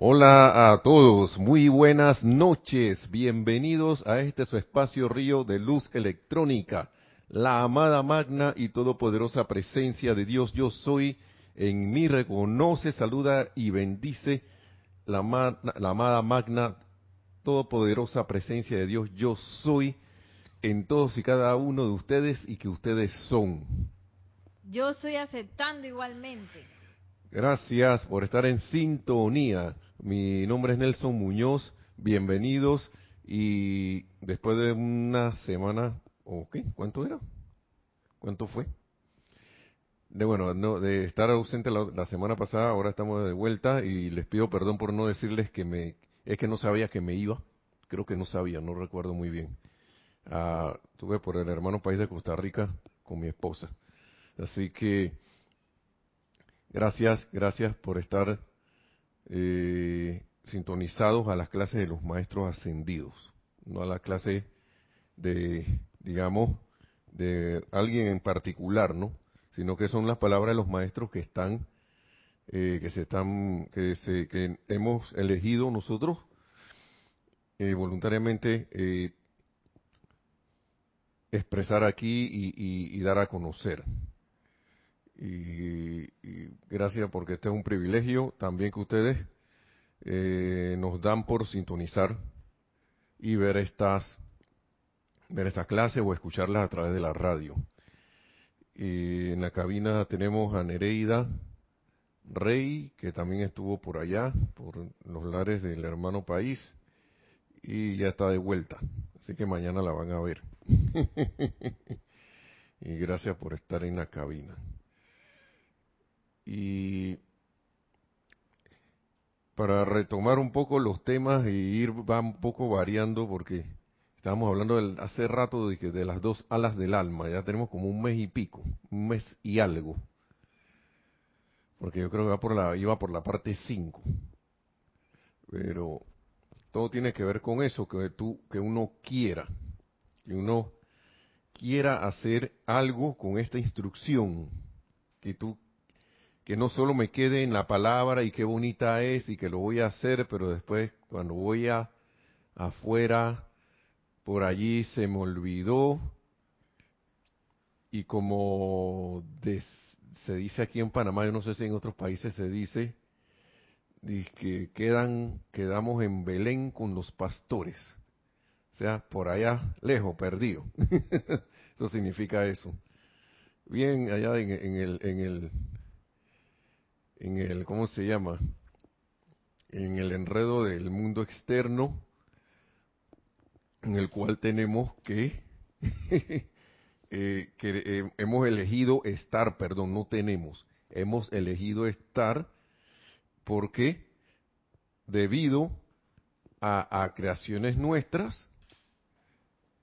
Hola a todos, muy buenas noches, bienvenidos a este su espacio río de luz electrónica, la amada magna y todopoderosa presencia de Dios yo soy, en mí reconoce, saluda y bendice la, la amada magna todopoderosa presencia de Dios yo soy en todos y cada uno de ustedes y que ustedes son. Yo estoy aceptando igualmente. Gracias por estar en sintonía. Mi nombre es Nelson Muñoz. Bienvenidos. Y después de una semana, ¿o qué? ¿Cuánto era? ¿Cuánto fue? De bueno, no, de estar ausente la, semana pasada, ahora estamos de vuelta y les pido perdón por no decirles que me, es que no sabía que me iba. Creo que no sabía, no recuerdo muy bien. Ah, tuve por el hermano país de Costa Rica con mi esposa. Así que gracias, gracias por estar eh, sintonizados a las clases de los maestros ascendidos, no a la clase de, digamos, de alguien en particular, ¿no? Sino que son las palabras de los maestros que están, eh, que se están, que se, que hemos elegido nosotros eh, voluntariamente expresar aquí y dar a conocer. Y, gracias porque este es un privilegio también que ustedes eh, nos dan por sintonizar y ver estas ver esta clase o escucharlas a través de la radio. Y en la cabina tenemos a Nereida Rey, que también estuvo por allá, por los lares del hermano país, y ya está de vuelta. Así que mañana la van a ver. y gracias por estar en la cabina. Y para retomar un poco los temas y ir va un poco variando porque estábamos hablando hace rato de, que de las dos alas del alma, ya tenemos como un mes y pico, un mes y algo. Porque yo creo que va por la, iba por la parte 5. Pero todo tiene que ver con eso, que tú, que uno quiera, que uno quiera hacer algo con esta instrucción, que tú que no solo me quede en la palabra y qué bonita es y que lo voy a hacer, pero después cuando voy a afuera, por allí se me olvidó y como se dice aquí en Panamá, yo no sé si en otros países se dice, que quedan, quedamos en Belén con los pastores, o sea, por allá lejos, perdido. eso significa eso. Bien, allá en, el, en el en el, ¿cómo se llama? En el enredo del mundo externo, en el cual tenemos que, eh, que eh, hemos elegido estar, perdón, no tenemos, hemos elegido estar porque debido a, a creaciones nuestras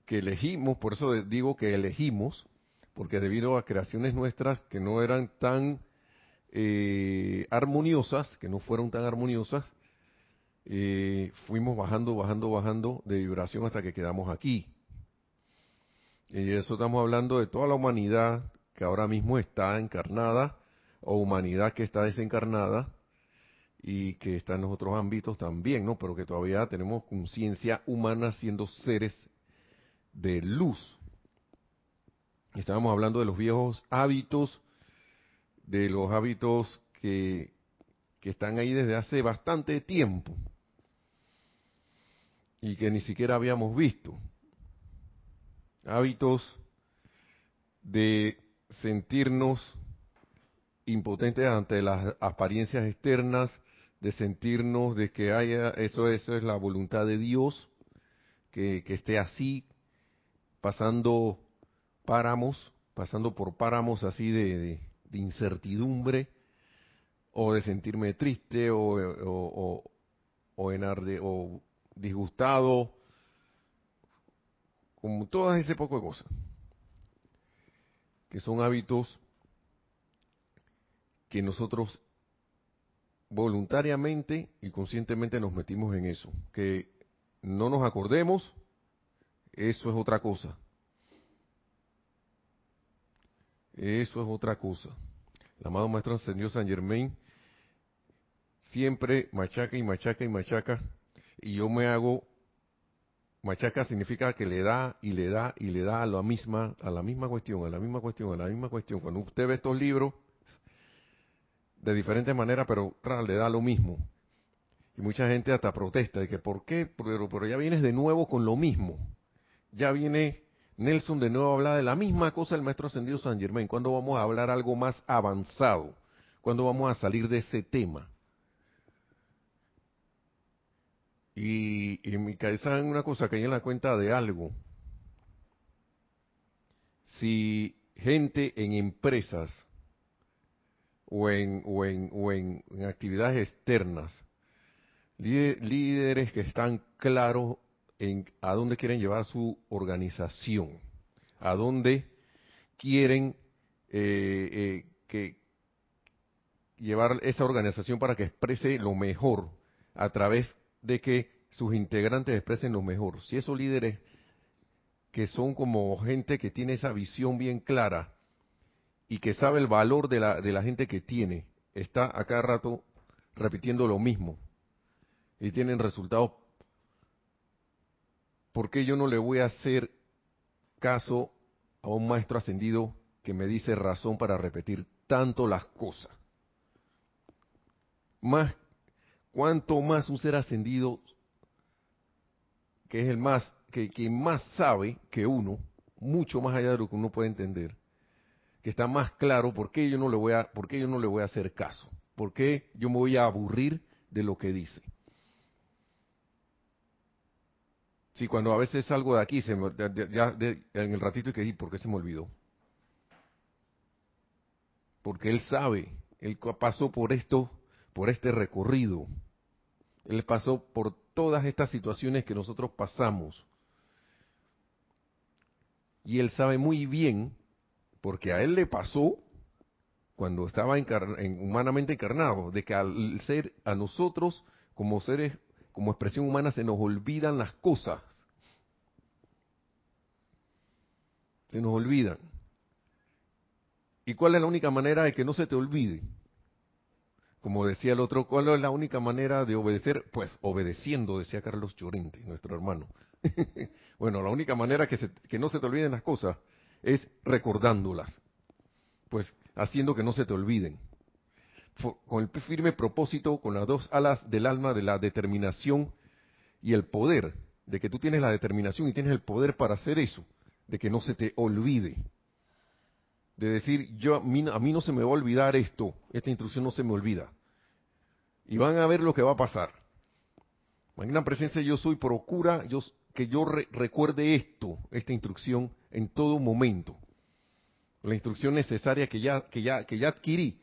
que elegimos, por eso digo que elegimos, porque debido a creaciones nuestras que no eran tan eh, armoniosas, que no fueron tan armoniosas, eh, fuimos bajando, bajando, bajando de vibración hasta que quedamos aquí. Y eso estamos hablando de toda la humanidad que ahora mismo está encarnada, o humanidad que está desencarnada, y que está en los otros ámbitos también, ¿no? Pero que todavía tenemos conciencia humana siendo seres de luz. Estábamos hablando de los viejos hábitos de los hábitos que, que están ahí desde hace bastante tiempo y que ni siquiera habíamos visto. Hábitos de sentirnos impotentes ante las apariencias externas, de sentirnos de que haya eso, eso es la voluntad de Dios, que, que esté así, pasando páramos, pasando por páramos así de, de incertidumbre o de sentirme triste o, o, o, enarde, o disgustado, como todas ese poco de cosas, que son hábitos que nosotros voluntariamente y conscientemente nos metimos en eso, que no nos acordemos, eso es otra cosa. Eso es otra cosa. El amado Maestro Ascendió San Germain siempre machaca y machaca y machaca, y yo me hago, machaca significa que le da y le da y le da a la misma, a la misma cuestión, a la misma cuestión, a la misma cuestión. Cuando usted ve estos libros, de diferentes maneras, pero le da lo mismo. Y mucha gente hasta protesta de que, ¿por qué? Pero, pero ya vienes de nuevo con lo mismo. Ya viene Nelson de nuevo a hablar de la misma cosa el maestro ascendido San Germain. ¿Cuándo vamos a hablar algo más avanzado? ¿Cuándo vamos a salir de ese tema? Y, en mi cabeza una cosa que hay en la cuenta de algo. Si gente en empresas o en, o en, o en, actividades externas, líderes que están claros en a dónde quieren llevar su organización, a dónde quieren eh, eh, que llevar esa organización para que exprese lo mejor a través de que sus integrantes expresen lo mejor. Si esos líderes que son como gente que tiene esa visión bien clara y que sabe el valor de la, de la gente que tiene, está a cada rato repitiendo lo mismo y tienen resultados, ¿por qué yo no le voy a hacer caso a un maestro ascendido que me dice razón para repetir tanto las cosas? Más, cuanto más un ser ascendido, que es el más, que, que más sabe que uno, mucho más allá de lo que uno puede entender, que está más claro por qué yo no le voy a, por qué yo no le voy a hacer caso, por qué yo me voy a aburrir de lo que dice. Sí, cuando a veces salgo de aquí, se ya, en el ratito que di, ¿por qué se me olvidó? Porque él sabe, él pasó por esto, por este recorrido. Él pasó por todas estas situaciones que nosotros pasamos. Y él sabe muy bien porque a él le pasó cuando estaba humanamente encarnado, de que al ser a nosotros como seres, como expresión humana, se nos olvidan las cosas. Se nos olvidan. ¿Y cuál es la única manera de que no se te olvide? Como decía el otro, ¿cuál es la única manera de obedecer? Pues obedeciendo, decía Carlos Llorente, nuestro hermano. bueno, la única manera que, que no se te olviden las cosas es recordándolas, pues haciendo que no se te olviden. Con el firme propósito, con las dos alas del alma de la determinación y el poder, de que tú tienes la determinación y tienes el poder para hacer eso, de que no se te olvide. De decir, yo a mí, a no se me va a olvidar esto, esta instrucción no se me olvida. Y van a ver lo que va a pasar. Magna presencia yo soy, procura yo, que yo recuerde esto, esta instrucción, en todo momento. La instrucción necesaria que ya, que ya, que ya adquirí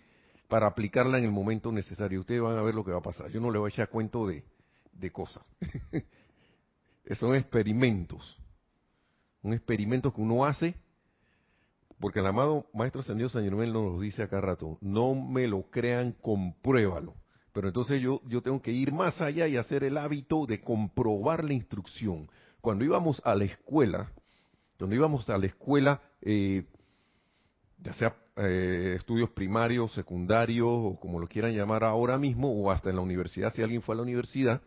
para aplicarla en el momento necesario. Ustedes van a ver lo que va a pasar. Yo no le voy a echar cuento de, de cosas. Son experimentos. Un experimento que uno hace, porque el amado Maestro Ascendido San Germán nos lo dice acá rato, no me lo crean, compruébalo. Pero entonces yo, yo tengo que ir más allá y hacer el hábito de comprobar la instrucción. Cuando íbamos a la escuela, cuando íbamos a la escuela, eh, ya sea eh, estudios primarios, secundarios, o como lo quieran llamar ahora mismo, o hasta en la universidad, si alguien fue a la universidad,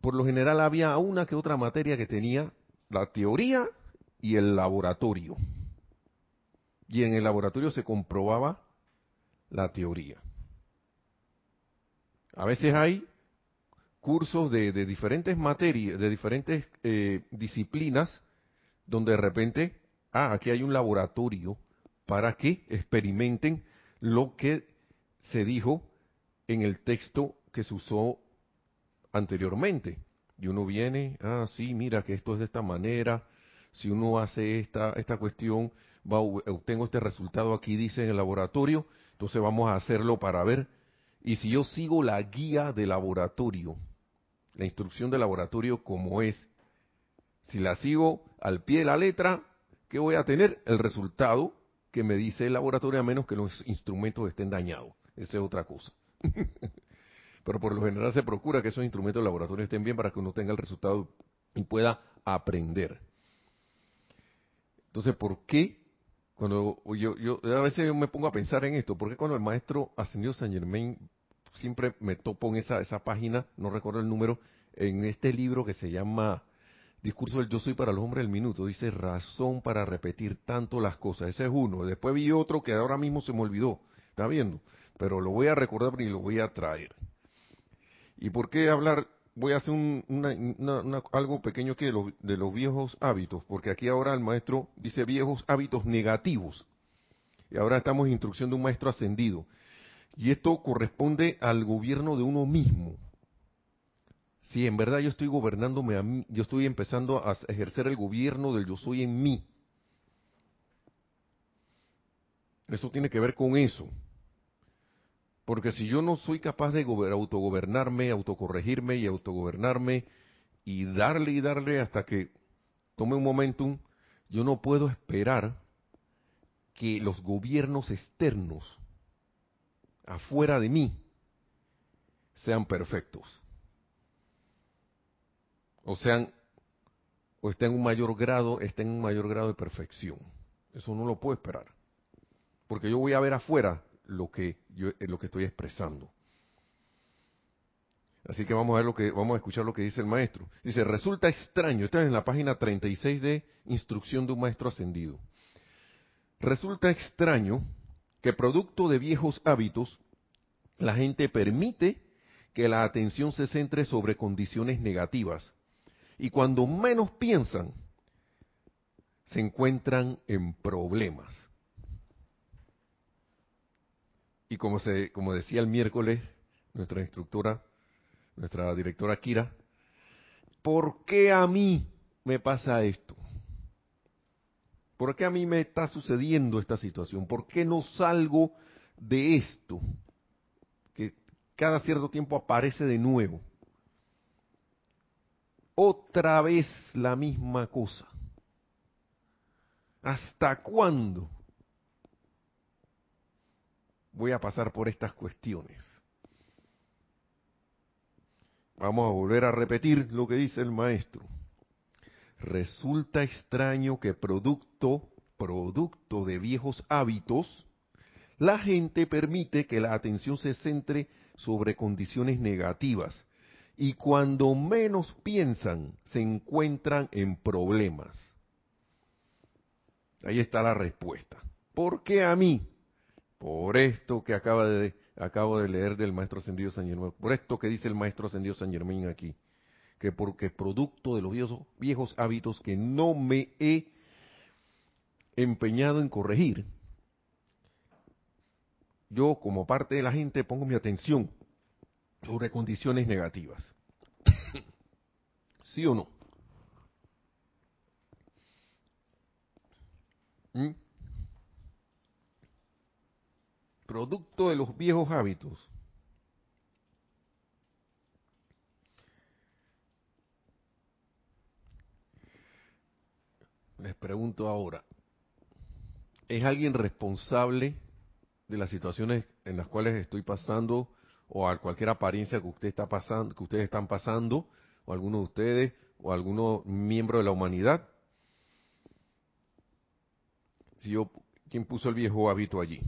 por lo general había una que otra materia que tenía la teoría y el laboratorio. Y en el laboratorio se comprobaba la teoría. A veces hay cursos de, diferentes materias, de diferentes eh, disciplinas, donde de repente, ah, aquí hay un laboratorio para que experimenten lo que se dijo en el texto que se usó anteriormente. Y uno viene, ah, sí, mira que esto es de esta manera, si uno hace esta, esta cuestión, va, obtengo este resultado aquí, dice en el laboratorio, entonces vamos a hacerlo para ver. Y si yo sigo la guía de laboratorio, la instrucción de laboratorio como es. Si la sigo al pie de la letra, ¿qué voy a tener? El resultado que me dice el laboratorio a menos que los instrumentos estén dañados. Esa es otra cosa. Pero por lo general se procura que esos instrumentos de laboratorio estén bien para que uno tenga el resultado y pueda aprender. Entonces, ¿por qué cuando yo, yo a veces yo me pongo a pensar en esto, porque cuando el maestro ascendió San Germain siempre me topo en esa, esa página, no recuerdo el número, en este libro que se llama Discurso del Yo Soy para los Hombres del Minuto, dice razón para repetir tanto las cosas. Ese es uno. Después vi otro que ahora mismo se me olvidó. ¿Está viendo? Pero lo voy a recordar y lo voy a traer. ¿Y por qué hablar? Voy a hacer un, algo pequeño que de los, de los viejos hábitos, porque aquí ahora el maestro dice viejos hábitos negativos. Y ahora estamos en instrucción de un maestro ascendido. Y esto corresponde al gobierno de uno mismo. Si en verdad yo estoy gobernándome a mí, yo estoy empezando a ejercer el gobierno del yo soy en mí. Eso tiene que ver con eso. Porque si yo no soy capaz de autogobernarme, autocorregirme y autogobernarme y darle y darle hasta que tome un momentum, yo no puedo esperar que los gobiernos externos afuera de mí sean perfectos. O sean, o estén en un mayor grado, estén en un mayor grado de perfección. Eso no lo puedo esperar. Porque yo voy a ver afuera lo que yo, eh, lo que estoy expresando. Así que vamos a ver lo que, vamos a escuchar lo que dice el maestro. Dice, resulta extraño, esto es en la página 36 de Instrucción de un Maestro Ascendido. Resulta extraño que producto de viejos hábitos, la gente permite que la atención se centre sobre condiciones negativas. Y cuando menos piensan, se encuentran en problemas. Y como, se, como decía el miércoles nuestra instructora, nuestra directora Kira, ¿por qué a mí me pasa esto? ¿Por qué a mí me está sucediendo esta situación? ¿Por qué no salgo de esto? Que cada cierto tiempo aparece de nuevo. Otra vez la misma cosa. ¿Hasta cuándo voy a pasar por estas cuestiones? Vamos a volver a repetir lo que dice el maestro. Resulta extraño que producto, producto de viejos hábitos, la gente permite que la atención se centre sobre condiciones negativas y cuando menos piensan se encuentran en problemas. Ahí está la respuesta. ¿Por qué a mí? Por esto que acaba de, acabo de leer del maestro ascendido San Germán, por esto que dice el maestro ascendido San Germán aquí que porque producto de los viejos, viejos hábitos que no me he empeñado en corregir, yo como parte de la gente pongo mi atención sobre condiciones negativas. ¿Sí o no? ¿Mm? Producto de los viejos hábitos Les pregunto ahora, ¿es alguien responsable de las situaciones en las cuales estoy pasando o a cualquier apariencia que usted está pasando, que ustedes están pasando, o alguno de ustedes, o alguno miembro de la humanidad? Si yo, ¿quién puso el viejo hábito allí?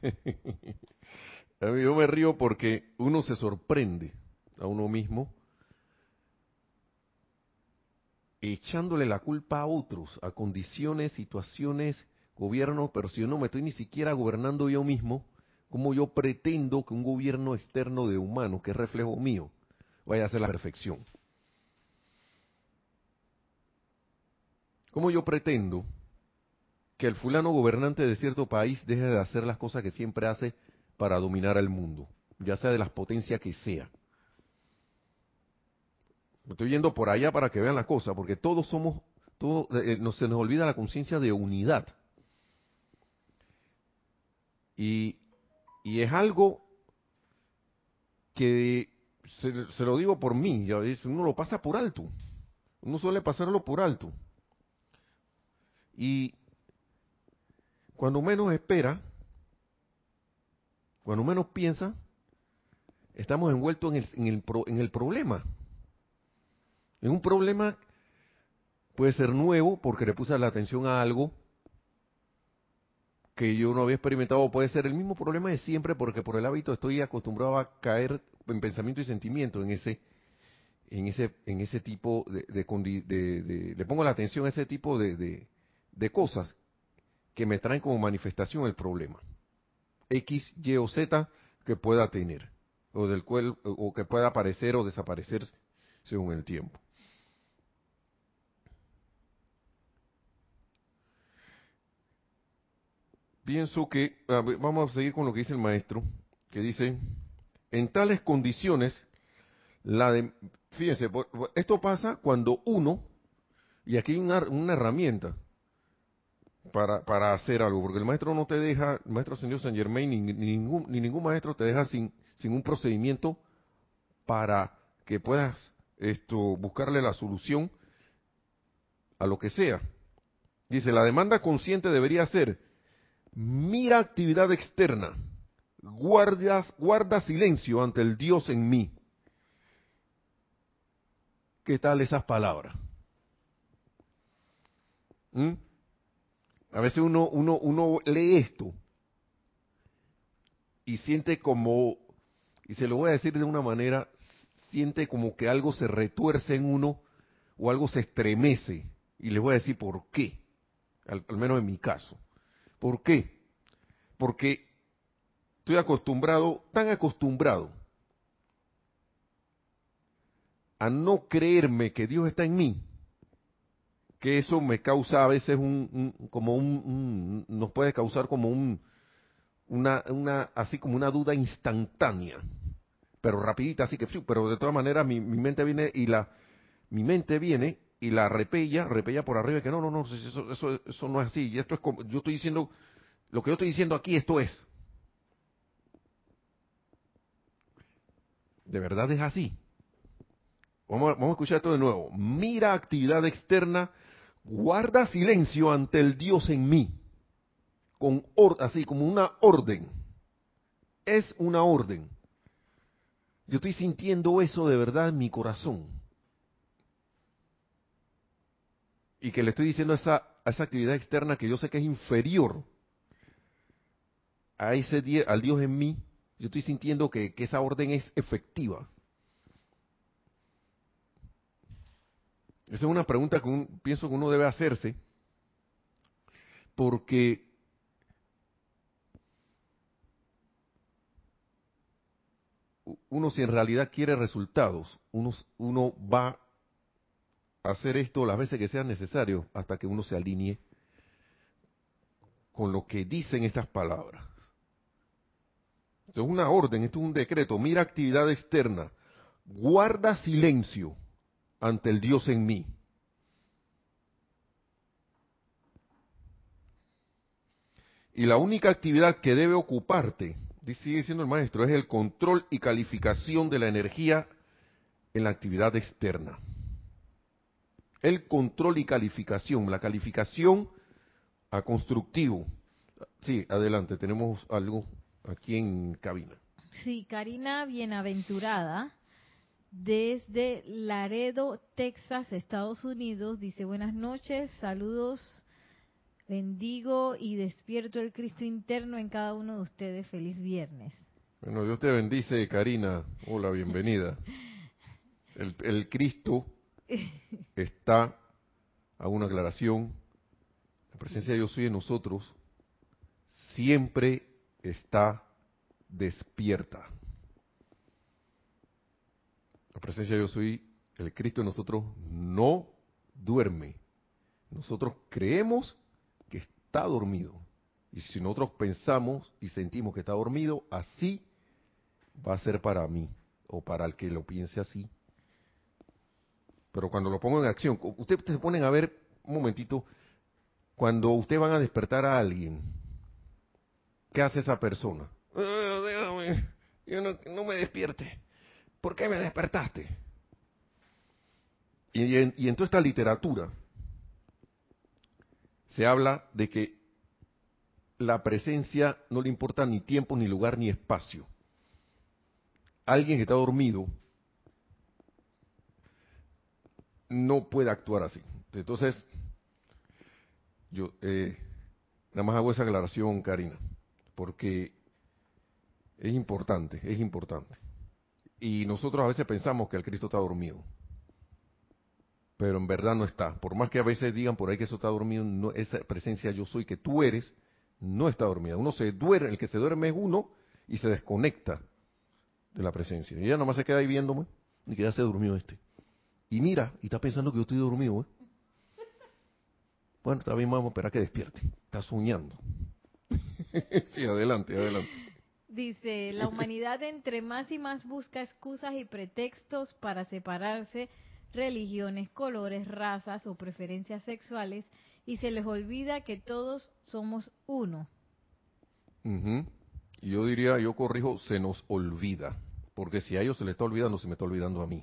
yo me río porque uno se sorprende a uno mismo echándole la culpa a otros, a condiciones, situaciones, gobierno, pero si yo no me estoy ni siquiera gobernando yo mismo, ¿cómo yo pretendo que un gobierno externo de humanos, que es reflejo mío, vaya a ser la perfección? ¿Cómo yo pretendo que el fulano gobernante de cierto país deje de hacer las cosas que siempre hace para dominar al mundo, ya sea de las potencias que sea? Estoy yendo por allá para que vean la cosa, porque todos somos, todos, eh, no, se nos olvida la conciencia de unidad. Y, y es algo que se, lo digo por mí, uno lo pasa por alto. Uno suele pasarlo por alto. Y cuando menos espera, cuando menos piensa, estamos envueltos en el, en el, en el problema. Es un problema puede ser nuevo porque le puse la atención a algo que yo no había experimentado, puede ser el mismo problema de siempre porque por el hábito estoy acostumbrado a caer en pensamiento y sentimiento en ese en ese en ese tipo de, de, le pongo la atención a ese tipo de, de cosas que me traen como manifestación el problema X, Y o Z que pueda tener o del cual o que pueda aparecer o desaparecer según el tiempo. Pienso que, vamos a seguir con lo que dice el maestro, que dice, en tales condiciones, la de, fíjense, esto pasa cuando uno, y aquí hay una, herramienta para, para, hacer algo, porque el maestro no te deja, el maestro señor San Germain, ni, ningún, ni ningún maestro te deja sin, sin un procedimiento para que puedas esto, buscarle la solución a lo que sea. Dice, la demanda consciente debería ser, mira actividad externa, guarda, guarda silencio ante el Dios en mí. ¿Qué tal esas palabras? ¿Mm? A veces uno, uno, uno lee esto y siente como, y se lo voy a decir de una manera, siente como que algo se retuerce en uno o algo se estremece. Y les voy a decir por qué, al, menos en mi caso. ¿Por qué? Porque estoy acostumbrado, tan acostumbrado, a no creerme que Dios está en mí, que eso me causa a veces un, como un, nos puede causar como un, una, una, así como una duda instantánea pero rapidita, así que, pero de todas maneras mi, mente viene y la, mi mente viene y la repella, repella por arriba, que no, no, no, eso, eso, no es así, y esto es como, yo estoy diciendo, lo que yo estoy diciendo aquí, esto es. ¿De verdad es así? Vamos a, vamos a escuchar esto de nuevo. Mira actividad externa, guarda silencio ante el Dios en mí. Con así como una orden. Es una orden. Yo estoy sintiendo eso de verdad en mi corazón. Y que le estoy diciendo a esa, actividad externa que yo sé que es inferior a ese al Dios en mí, yo estoy sintiendo que, esa orden es efectiva. Esa es una pregunta que pienso que uno debe hacerse, porque uno si en realidad quiere resultados, uno, uno va hacer esto las veces que sea necesario hasta que uno se alinee con lo que dicen estas palabras. Esto es una orden, esto es un decreto. Mira actividad externa. Guarda silencio ante el Dios en mí. Y la única actividad que debe ocuparte sigue diciendo el maestro, es el control y calificación de la energía en la actividad externa. El control y calificación, la calificación a constructivo. Sí, adelante, tenemos algo aquí en cabina. Sí, Karina Bienaventurada, desde Laredo, Texas, Estados Unidos, dice buenas noches, saludos Bendigo y despierto el Cristo interno en cada uno de ustedes. Feliz viernes. Bueno, Dios te bendice, Karina. Hola, bienvenida. El, Cristo está, a una aclaración, la presencia de Dios soy en nosotros siempre está despierta. La presencia de Dios soy, el Cristo en nosotros no duerme. Nosotros creemos está dormido. Y si nosotros pensamos y sentimos que está dormido, así va a ser para mí o para el que lo piense así. Pero cuando lo pongo en acción, ustedes se ponen a ver un momentito, cuando ustedes van a despertar a alguien, ¿qué hace esa persona? Ah, yo no, me despierte. ¿Por qué me despertaste? Y y en toda esta literatura, se habla de que la presencia no le importa ni tiempo, ni lugar, ni espacio. Alguien que está dormido no puede actuar así. Entonces, yo eh, nada más hago esa aclaración, Karina, porque es importante, es importante. Y nosotros a veces pensamos que el Cristo está dormido, pero en verdad no está. Por más que a veces digan por ahí que eso está dormido, no, esa presencia yo soy que tú eres, no está dormida. Uno se duerme, el que se duerme es uno y se desconecta de la presencia. Y ella nomás se queda ahí viéndome y que ya se durmió este. Y mira, y está pensando que yo estoy dormido, ¿eh? Bueno, está bien, vamos a esperar que despierte. Está soñando. sí, adelante, adelante. Dice, la humanidad entre más y más busca excusas y pretextos para separarse, religiones, colores, razas o preferencias sexuales, y se les olvida que todos somos uno. Y yo diría, yo corrijo, se nos olvida, porque si a ellos se les está olvidando, se me está olvidando a mí.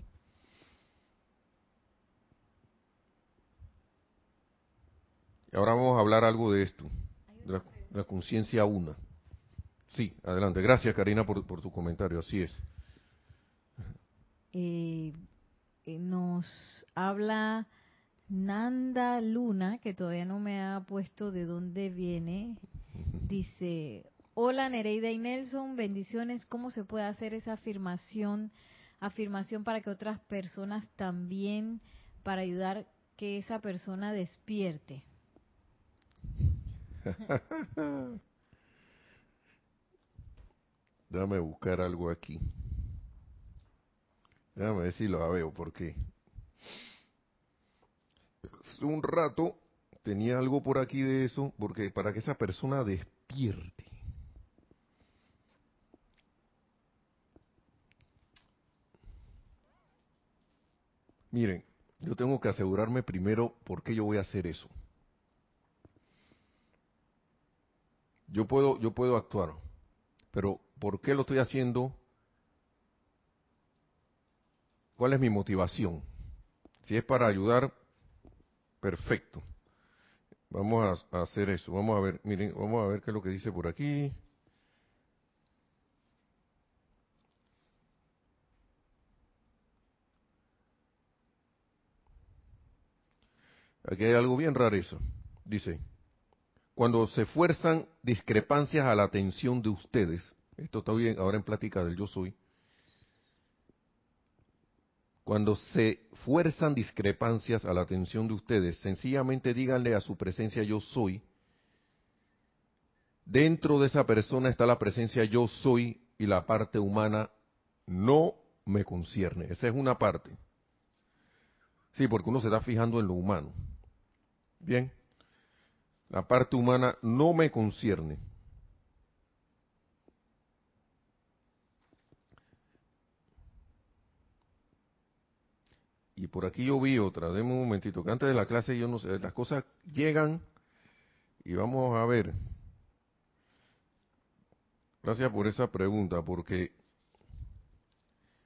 Y ahora vamos a hablar algo de esto, de la, conciencia una. Sí, adelante. Gracias, Karina, por, tu comentario. Así es. Eh, eh, nos habla Nanda Luna, que todavía no me ha puesto de dónde viene. Dice, hola Nereida y Nelson, bendiciones. ¿Cómo se puede hacer esa afirmación, afirmación para que otras personas también, para ayudar que esa persona despierte? Déjame buscar algo aquí. Déjame ver si lo veo, porque un rato tenía algo por aquí de eso, porque para que esa persona despierte. Miren, yo tengo que asegurarme primero por qué yo voy a hacer eso. Yo puedo, yo puedo actuar, pero ¿por qué lo estoy haciendo? ¿Cuál es mi motivación? Si es para ayudar, perfecto. Vamos a, hacer eso. Vamos a ver, miren, vamos a ver qué es lo que dice por aquí. Aquí hay algo bien raro eso. Dice, cuando se fuerzan discrepancias a la atención de ustedes, esto está bien ahora en plática del yo soy, cuando se fuerzan discrepancias a la atención de ustedes, sencillamente díganle a su presencia yo soy, dentro de esa persona está la presencia yo soy y la parte humana no me concierne. Esa es una parte. Sí, porque uno se está fijando en lo humano. Bien. La parte humana no me concierne. Y por aquí yo vi otra, deme un momentito, que antes de la clase yo no sé, las cosas llegan y vamos a ver. Gracias por esa pregunta, porque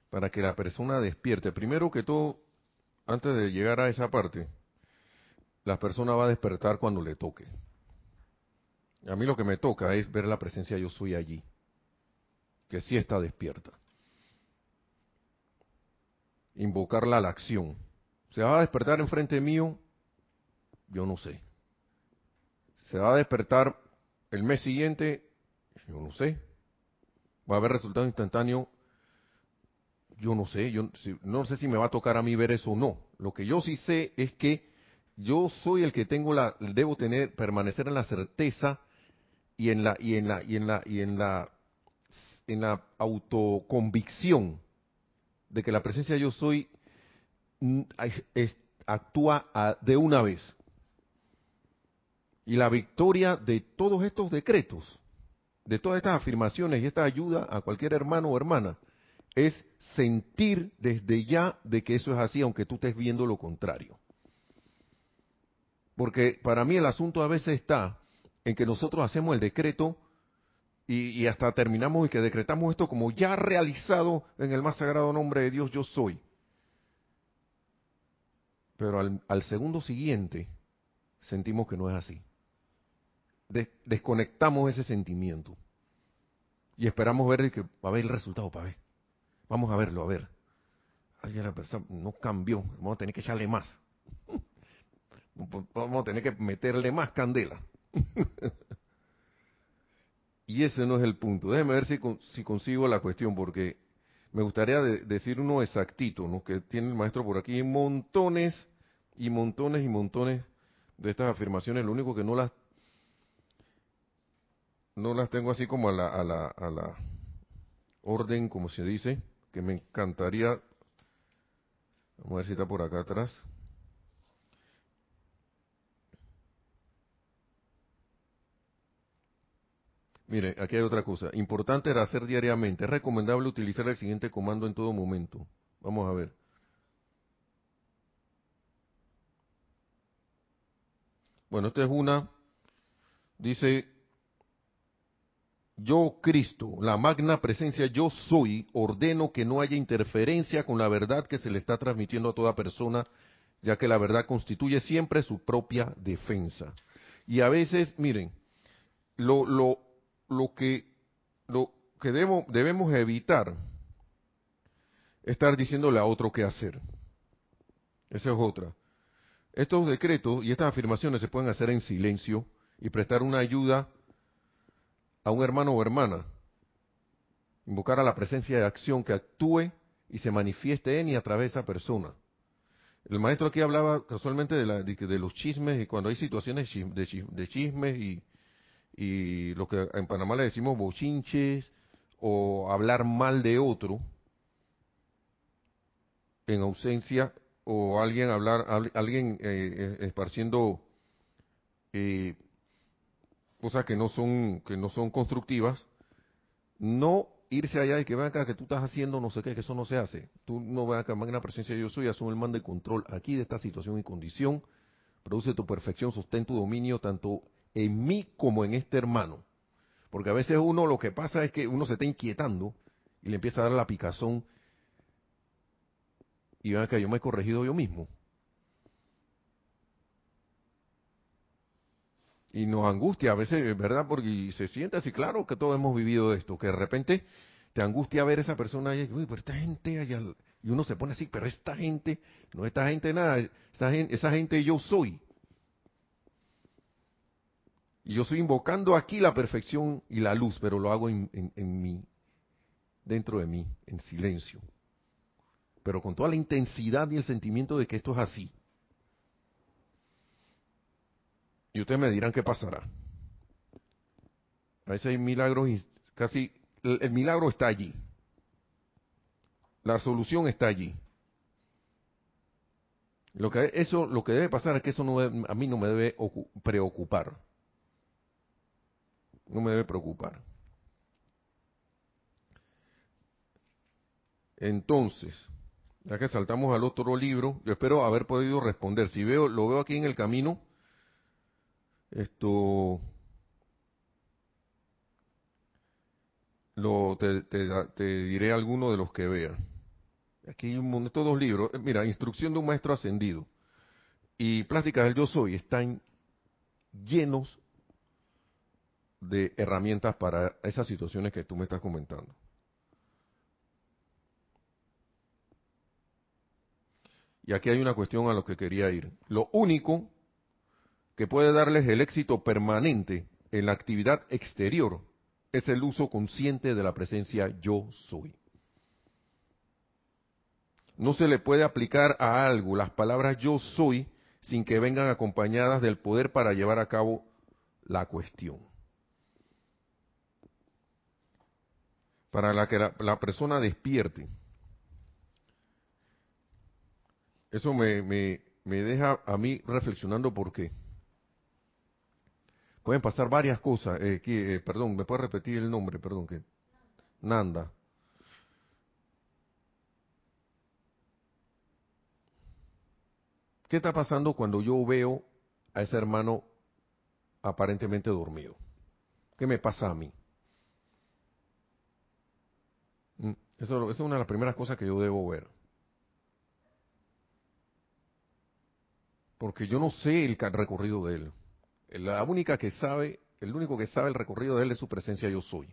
para que la persona despierte, primero que todo, antes de llegar a esa parte, la persona va a despertar cuando le toque. A mí lo que me toca es ver la presencia yo soy allí, que sí está despierta. Invocarla a la acción. ¿Se va a despertar enfrente mío? Yo no sé. ¿Se va a despertar el mes siguiente? Yo no sé. ¿Va a haber resultado instantáneo? Yo no sé. Yo no sé si me va a tocar a mí ver eso o no. Lo que yo sí sé es que yo soy el que tengo la, debo tener, permanecer en la certeza y en la, y en la, y en la, y en la, en la autoconvicción de que la presencia yo soy actúa de una vez. Y la victoria de todos estos decretos, de todas estas afirmaciones y esta ayuda a cualquier hermano o hermana, es sentir desde ya de que eso es así, aunque tú estés viendo lo contrario. Porque para mí el asunto a veces está en que nosotros hacemos el decreto y, hasta terminamos y que decretamos esto como ya realizado en el más sagrado nombre de Dios yo soy. Pero al, segundo siguiente sentimos que no es así. desconectamos ese sentimiento y esperamos ver que va a ver el resultado para ver. Vamos a verlo, a ver. Ay, la persona no cambió, vamos a tener que echarle más. Vamos a tener que meterle más candela. y ese no es el punto. Déjeme ver si, si consigo la cuestión, porque me gustaría decir uno exactito, ¿no? que tiene el maestro por aquí, montones y montones y montones de estas afirmaciones. Lo único que no las no las tengo así como a la, a la, a la orden, como se dice, que me encantaría. Vamos a ver si está por acá atrás. Mire, aquí hay otra cosa. Importante era hacer diariamente. Es recomendable utilizar el siguiente comando en todo momento. Vamos a ver. Bueno, esta es una. Dice, yo Cristo, la magna presencia yo soy, ordeno que no haya interferencia con la verdad que se le está transmitiendo a toda persona, ya que la verdad constituye siempre su propia defensa. Y a veces, miren, lo, lo, lo que, lo que debemos, debemos evitar estar diciéndole a otro qué hacer. Esa es otra. Estos decretos y estas afirmaciones se pueden hacer en silencio y prestar una ayuda a un hermano o hermana. Invocar a la presencia de acción que actúe y se manifieste en y a través de esa persona. El maestro aquí hablaba casualmente de, la, de, los chismes y cuando hay situaciones de, chismes y, y lo que en Panamá le decimos bochinches o hablar mal de otro en ausencia o alguien hablar alguien eh, eh, esparciendo eh, cosas que no son que no son constructivas, no irse allá y que vean acá que tú estás haciendo no sé qué, que eso no se hace. Tú no veas acá, la presencia de yo soy, asume el mando de control aquí de esta situación y condición, produce tu perfección, sostén tu dominio tanto en mí como en este hermano. Porque a veces uno lo que pasa es que uno se está inquietando y le empieza a dar la picazón y vean que yo me he corregido yo mismo. y nos angustia a veces, ¿verdad? Porque se siente así, claro que todos hemos vivido esto, que de repente te angustia ver esa persona y, uy, pero esta gente allá, y uno se pone así, pero esta gente, no esta gente nada, esa gente, esa gente yo soy. Y yo estoy invocando aquí la perfección y la luz, pero lo hago en, en, en dentro de mí, en silencio. Pero con toda la intensidad y el sentimiento de que esto es así. Y ustedes me dirán qué pasará. A veces hay milagros casi el, milagro está allí. La solución está allí. Lo que eso lo que debe pasar es que eso no a mí no me debe preocupar. No me debe preocupar. Entonces, ya que saltamos al otro libro, yo espero haber podido responder. Si veo, lo veo aquí en el camino, esto lo te, te, diré alguno de los que vea. Aquí hay un, estos dos libros. Eh, mira, Instrucción de un Maestro Ascendido y Plásticas del Yo Soy están llenos de herramientas para esas situaciones que tú me estás comentando. Y aquí hay una cuestión a lo que quería ir. Lo único que puede darles el éxito permanente en la actividad exterior es el uso consciente de la presencia yo soy. No se le puede aplicar a algo las palabras yo soy sin que vengan acompañadas del poder para llevar a cabo la cuestión. Para la que la, persona despierte. Eso me, me, me deja a mí reflexionando por qué. Pueden pasar varias cosas. Eh, eh, perdón, ¿me puede repetir el nombre? Perdón, que Nanda. ¿Qué está pasando cuando yo veo a ese hermano aparentemente dormido? ¿Qué me pasa a mí? Mm, eso, es una de las primeras cosas que yo debo ver. Porque yo no sé el recorrido de él. La única que sabe, el único que sabe el recorrido de él es su presencia yo soy.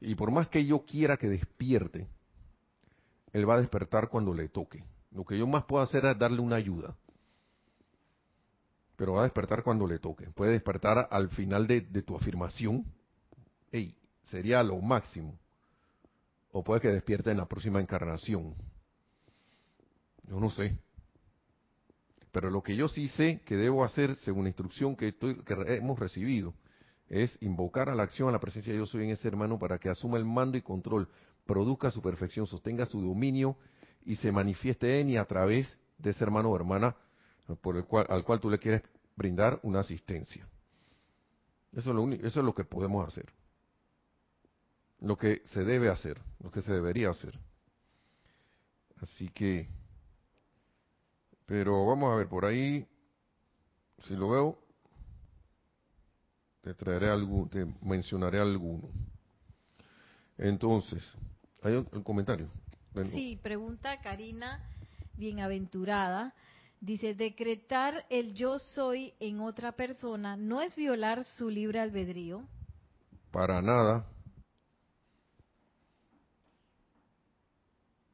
Y por más que yo quiera que despierte, él va a despertar cuando le toque. Lo que yo más puedo hacer es darle una ayuda. Pero va a despertar cuando le toque. Puede despertar al final de, tu afirmación. Ey, sería lo máximo. O puede que despierte en la próxima encarnación. Yo no sé. Pero lo que yo sí sé que debo hacer, según la instrucción que, hemos recibido, es invocar a la acción, a la presencia de yo soy en ese hermano para que asuma el mando y control, produzca su perfección, sostenga su dominio y se manifieste en y a través de ese hermano o hermana por el cual, al cual tú le quieres brindar una asistencia. Eso es, lo único, eso es lo que podemos hacer. Lo que se debe hacer, lo que se debería hacer. Así que, pero vamos a ver por ahí, si lo veo, te traeré algún, te mencionaré alguno. Entonces, ¿hay un, comentario? Sí, pregunta Karina, bienaventurada. Dice, decretar el yo soy en otra persona no es violar su libre albedrío. Para nada.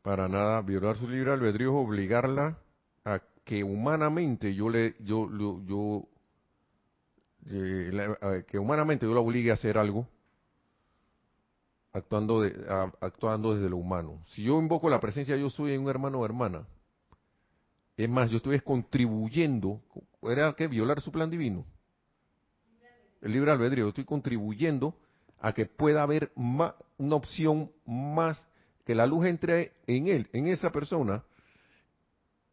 Para nada. Violar su libre albedrío es obligarla a que humanamente yo le, yo, yo, eh, que humanamente yo la obligue a hacer algo actuando, de, actuando desde lo humano. Si yo invoco la presencia yo soy en un hermano o hermana, es más, yo estoy contribuyendo, ¿era que violar su plan divino? El libre albedrío, yo estoy contribuyendo a que pueda haber una opción más, que la luz entre en él, en esa persona,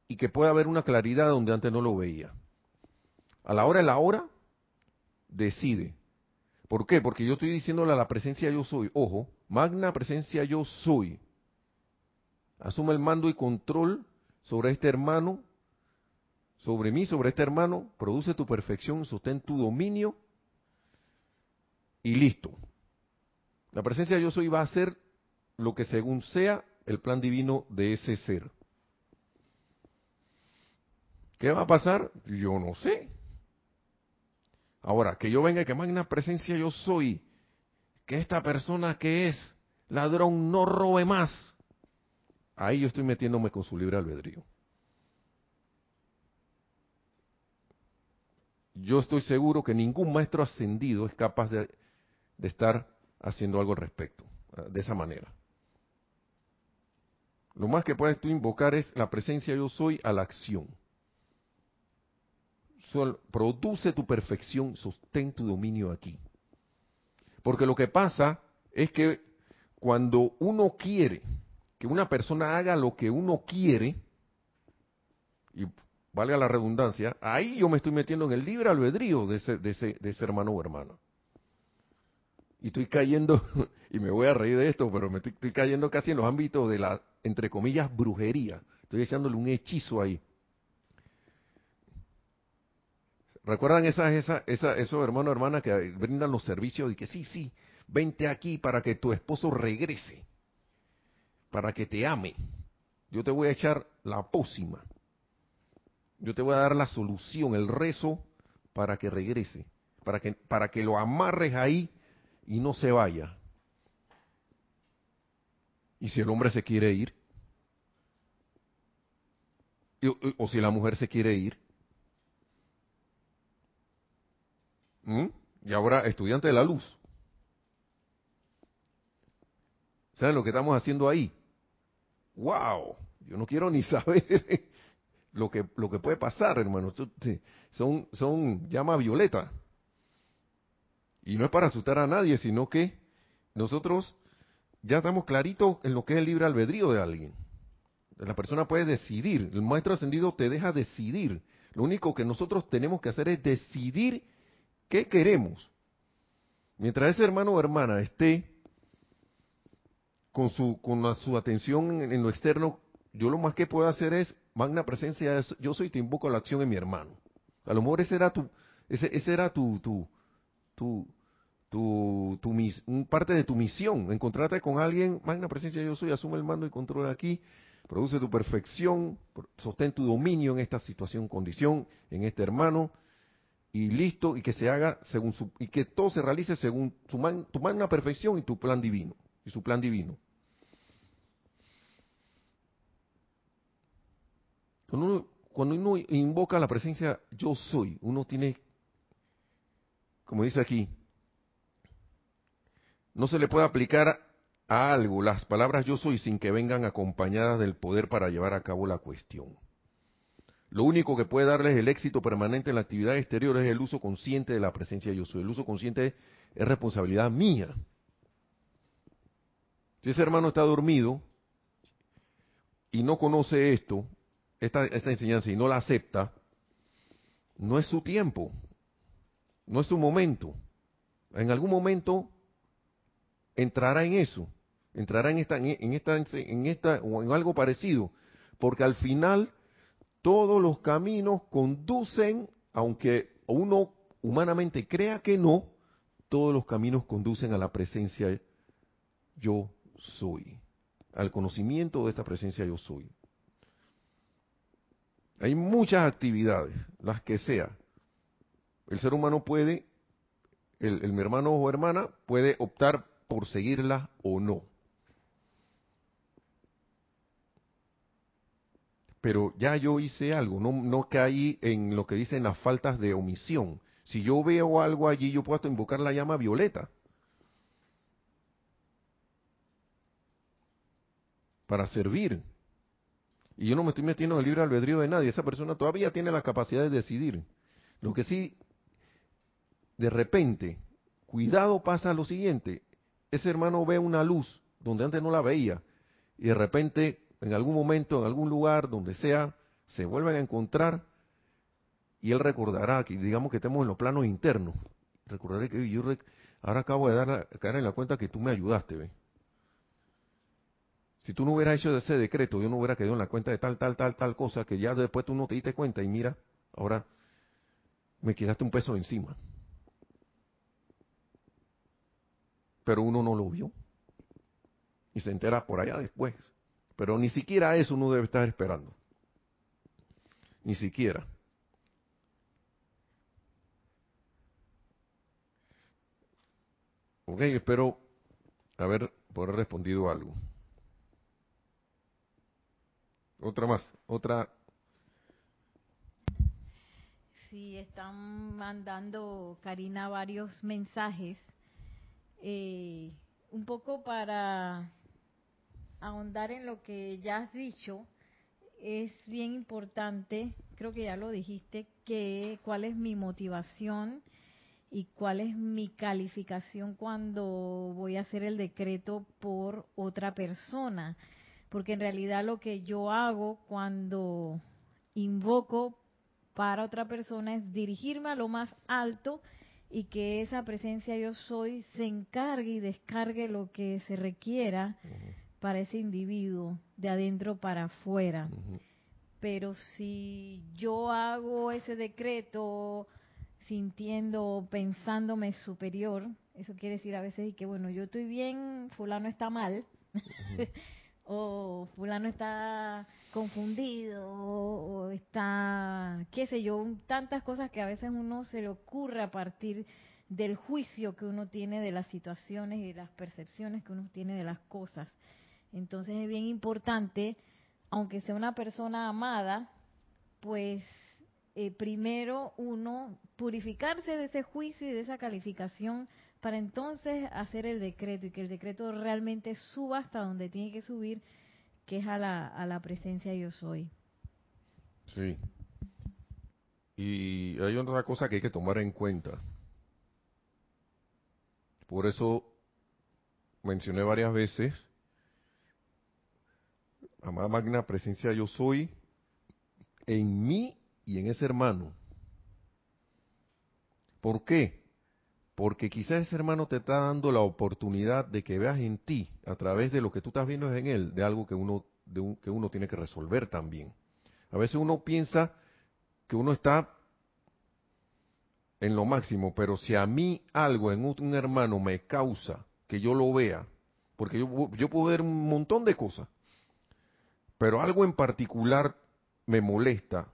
y que pueda haber una claridad donde antes no lo veía. A la hora de la hora, decide. ¿Por qué? Porque yo estoy diciéndole a la presencia yo soy, ojo, magna presencia yo soy. Asume el mando y control sobre este hermano, sobre mí, sobre este hermano, produce tu perfección, sostén tu dominio y listo. La presencia yo soy va a ser lo que según sea el plan divino de ese ser. ¿Qué va a pasar? Yo no sé. Ahora, que yo venga y que magna presencia yo soy, que esta persona que es ladrón no robe más. Ahí yo estoy metiéndome con su libre albedrío. Yo estoy seguro que ningún maestro ascendido es capaz de, de estar haciendo algo al respecto, de esa manera. Lo más que puedes tú invocar es la presencia yo soy a la acción produce tu perfección, sostén tu dominio aquí. Porque lo que pasa es que cuando uno quiere que una persona haga lo que uno quiere, y valga la redundancia, ahí yo me estoy metiendo en el libre albedrío de ese, de ese, de ese hermano o hermana. Y estoy cayendo, y me voy a reír de esto, pero me estoy, cayendo casi en los ámbitos de la, entre comillas, brujería. Estoy echándole un hechizo ahí. ¿Recuerdan esas, esa, esa, esos hermanos hermanas que brindan los servicios y que sí, sí, vente aquí para que tu esposo regrese, para que te ame? Yo te voy a echar la pócima. Yo te voy a dar la solución, el rezo para que regrese, para que, para que lo amarres ahí y no se vaya. Y si el hombre se quiere ir, o si la mujer se quiere ir. Y ahora estudiante de la luz. ¿Saben lo que estamos haciendo ahí? ¡Wow! Yo no quiero ni saber lo que, lo que puede pasar, hermano. Son, son llama violeta. Y no es para asustar a nadie, sino que nosotros ya estamos claritos en lo que es el libre albedrío de alguien. La persona puede decidir. El maestro ascendido te deja decidir. Lo único que nosotros tenemos que hacer es decidir ¿Qué queremos? Mientras ese hermano o hermana esté con su, con su atención en, lo externo, yo lo más que puedo hacer es, magna presencia, yo soy te invoco a la acción en mi hermano. A lo mejor ese era tu, ese, ese era tu, tu, tu, tu, tu parte de tu misión, encontrarte con alguien, magna presencia yo soy, asume el mando y control aquí, produce tu perfección, sostén tu dominio en esta situación, condición, en este hermano, y listo, y que se haga según su, y que todo se realice según su tu magna perfección y tu plan divino, y su plan divino. Cuando uno, invoca la presencia yo soy, uno tiene, como dice aquí, no se le puede aplicar a algo las palabras yo soy sin que vengan acompañadas del poder para llevar a cabo la cuestión. Lo único que puede darles el éxito permanente en la actividad exterior es el uso consciente de la presencia yo soy. El uso consciente es responsabilidad mía. Si ese hermano está dormido y no conoce esto, esta, enseñanza, y no la acepta, no es su tiempo, no es su momento. En algún momento entrará en eso, entrará en esta, en esta, en esta o en algo parecido, porque al final todos los caminos conducen, aunque uno humanamente crea que no, todos los caminos conducen a la presencia yo soy, al conocimiento de esta presencia yo soy. Hay muchas actividades, las que sea. El ser humano puede, el, mi hermano o hermana puede optar por seguirla o no. Pero ya yo hice algo, no, no caí en lo que dicen las faltas de omisión. Si yo veo algo allí, yo puedo invocar la llama violeta. Para servir. Y yo no me estoy metiendo en el libre albedrío de nadie. Esa persona todavía tiene la capacidad de decidir. Lo que sí, de repente, cuidado pasa lo siguiente ese hermano ve una luz donde antes no la veía y de repente en algún momento, en algún lugar, donde sea, se vuelven a encontrar y él recordará que digamos que estemos en los planos internos. Recordaré que yo ahora acabo de dar caer en la cuenta que tú me ayudaste, ¿ve? Si tú no hubieras hecho ese decreto, yo no hubiera quedado en la cuenta de tal, tal, tal, tal cosa, que ya después tú no te diste cuenta y mira, ahora me quedaste un peso encima. pero uno no lo vio. Y se entera por allá después. Pero ni siquiera eso uno debe estar esperando. Ni siquiera. Ok, espero haber poder respondido algo. Otra más, otra. Sí, están mandando, Karina, varios mensajes eh, un poco para ahondar en lo que ya has dicho, es bien importante, creo que ya lo dijiste, que cuál es mi motivación y cuál es mi calificación cuando voy a hacer el decreto por otra persona. Porque en realidad lo que yo hago cuando invoco para otra persona es dirigirme a lo más alto y que esa presencia yo soy se encargue y descargue lo que se requiera para ese individuo de adentro para afuera. Pero si yo hago ese decreto sintiendo, pensándome superior, eso quiere decir a veces y que bueno, yo estoy bien, fulano está mal. o fulano está confundido o está, qué sé yo, tantas cosas que a veces uno se le ocurre a partir del juicio que uno tiene de las situaciones y de las percepciones que uno tiene de las cosas. Entonces es bien importante, aunque sea una persona amada, pues eh, primero uno purificarse de ese juicio y de esa calificación para entonces hacer el decreto y que el decreto realmente suba hasta donde tiene que subir, que es a la, a la presencia yo soy. Sí. Y hay otra cosa que hay que tomar en cuenta. Por eso mencioné varias veces, amada magna presencia yo soy, en mí y en ese hermano. ¿Por qué? Porque quizás ese hermano te está dando la oportunidad de que veas en ti, a través de lo que tú estás viendo en él, de algo que uno, de que uno tiene que resolver también. A veces uno piensa que uno está en lo máximo, pero si a mí algo en un hermano me causa que yo lo vea, porque yo, yo puedo ver un montón de cosas, pero algo en particular me molesta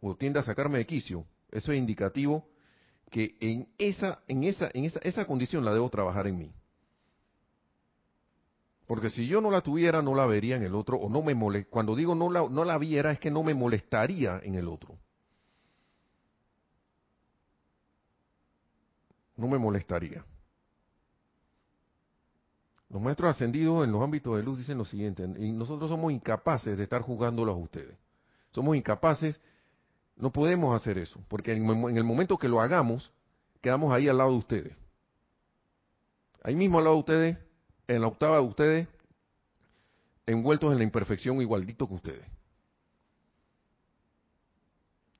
o tiende a sacarme de quicio, eso es indicativo que en esa, en esa, en esa, esa condición la debo trabajar en mí. Porque si yo no la tuviera, no la vería en el otro, o no me molesta. Cuando digo no la, no la viera, es que no me molestaría en el otro. No me molestaría. Los maestros ascendidos en los ámbitos de luz dicen lo siguiente, y nosotros somos incapaces de estar juzgándolos a ustedes. Somos incapaces, no podemos hacer eso, porque en, el momento que lo hagamos, quedamos ahí al lado de ustedes. Ahí mismo al lado de ustedes en la octava de ustedes, envueltos en la imperfección igualito que ustedes.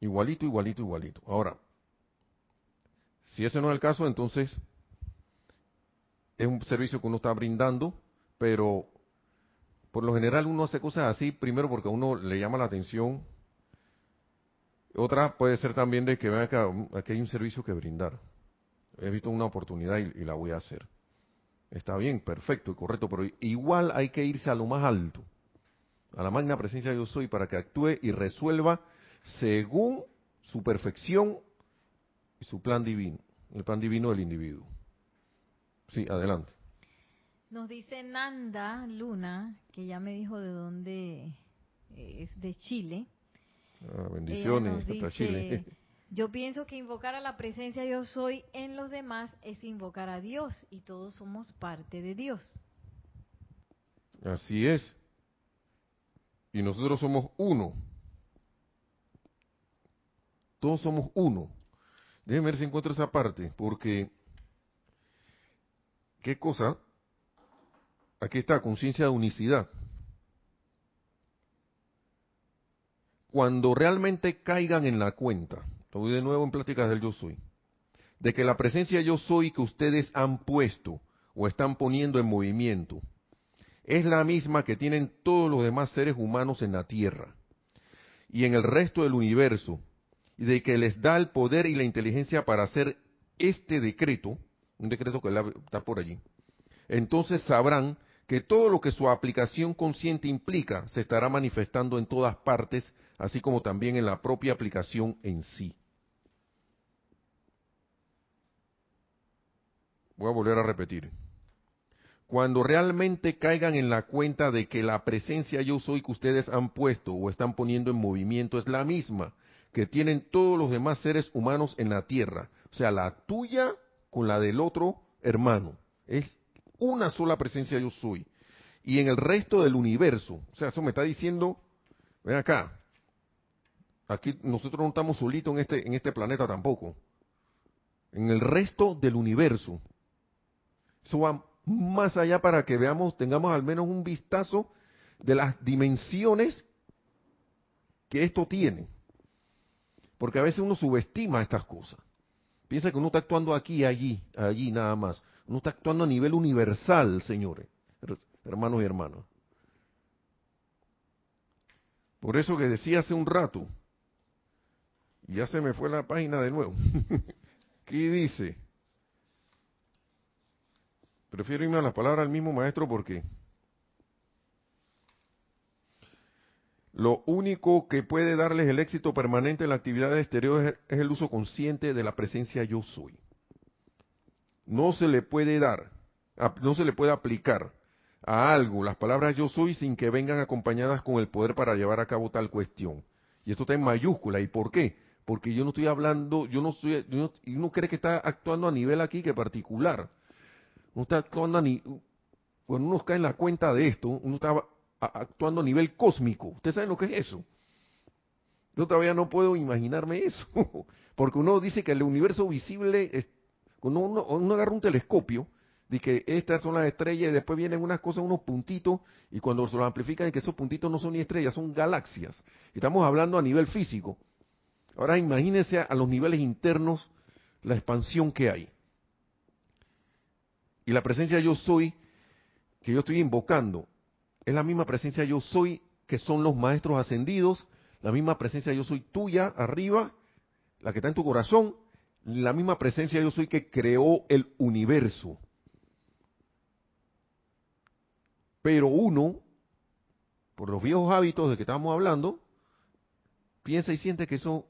Igualito, igualito, igualito. Ahora, si ese no es el caso, entonces es un servicio que uno está brindando, pero por lo general uno hace cosas así, primero porque a uno le llama la atención. Otra puede ser también de que vean que aquí hay un servicio que brindar. He visto una oportunidad y la voy a hacer. Está bien, perfecto y correcto, pero igual hay que irse a lo más alto, a la magna presencia de yo soy, para que actúe y resuelva según su perfección y su plan divino, el plan divino del individuo. Sí, adelante. Nos dice Nanda Luna, que ya me dijo de dónde es de Chile. Ah, bendiciones hasta Chile. Yo pienso que invocar a la presencia yo soy en los demás es invocar a Dios y todos somos parte de Dios. Así es. Y nosotros somos uno. Todos somos uno. Déjenme ver si encuentro esa parte, porque ¿qué cosa? Aquí está, conciencia de unicidad. Cuando realmente caigan en la cuenta Estoy de nuevo en pláticas del yo soy. De que la presencia yo soy que ustedes han puesto o están poniendo en movimiento es la misma que tienen todos los demás seres humanos en la Tierra y en el resto del universo, y de que les da el poder y la inteligencia para hacer este decreto, un decreto que está por allí, entonces sabrán que todo lo que su aplicación consciente implica se estará manifestando en todas partes, así como también en la propia aplicación en sí. Voy a volver a repetir. Cuando realmente caigan en la cuenta de que la presencia yo soy que ustedes han puesto o están poniendo en movimiento es la misma que tienen todos los demás seres humanos en la tierra. O sea, la tuya con la del otro hermano. Es una sola presencia yo soy. Y en el resto del universo, o sea, eso me está diciendo, ven acá, aquí nosotros no estamos solitos en este, en este planeta tampoco. En el resto del universo, eso va más allá para que veamos, tengamos al menos un vistazo de las dimensiones que esto tiene. Porque a veces uno subestima estas cosas. Piensa que uno está actuando aquí, allí, allí nada más. Uno está actuando a nivel universal, señores, hermanos y hermanas. Por eso que decía hace un rato, ya se me fue la página de nuevo, ¿qué dice? Prefiero irme a la palabra del mismo maestro porque lo único que puede darles el éxito permanente en la actividad exterior es el uso consciente de la presencia yo soy. No se le puede dar, no se le puede aplicar a algo las palabras yo soy sin que vengan acompañadas con el poder para llevar a cabo tal cuestión. Y esto está en mayúscula. ¿Y por qué? Porque yo no estoy hablando, yo no estoy, uno cree que está actuando a nivel aquí que particular uno está actuando a ni, cuando uno cae en la cuenta de esto, uno está actuando a nivel cósmico. ¿Ustedes saben lo que es eso? Yo todavía no puedo imaginarme eso, porque uno dice que el universo visible, es, cuando uno, agarra un telescopio, dice que estas son las estrellas y después vienen unas cosas, unos puntitos, y cuando se los amplifican, que esos puntitos no son ni estrellas, son galaxias. Estamos hablando a nivel físico. Ahora imagínense a los niveles internos la expansión que hay. Y la presencia yo soy, que yo estoy invocando, es la misma presencia yo soy que son los maestros ascendidos, la misma presencia yo soy tuya arriba, la que está en tu corazón, la misma presencia yo soy que creó el universo. Pero uno, por los viejos hábitos de que estamos hablando, piensa y siente que eso,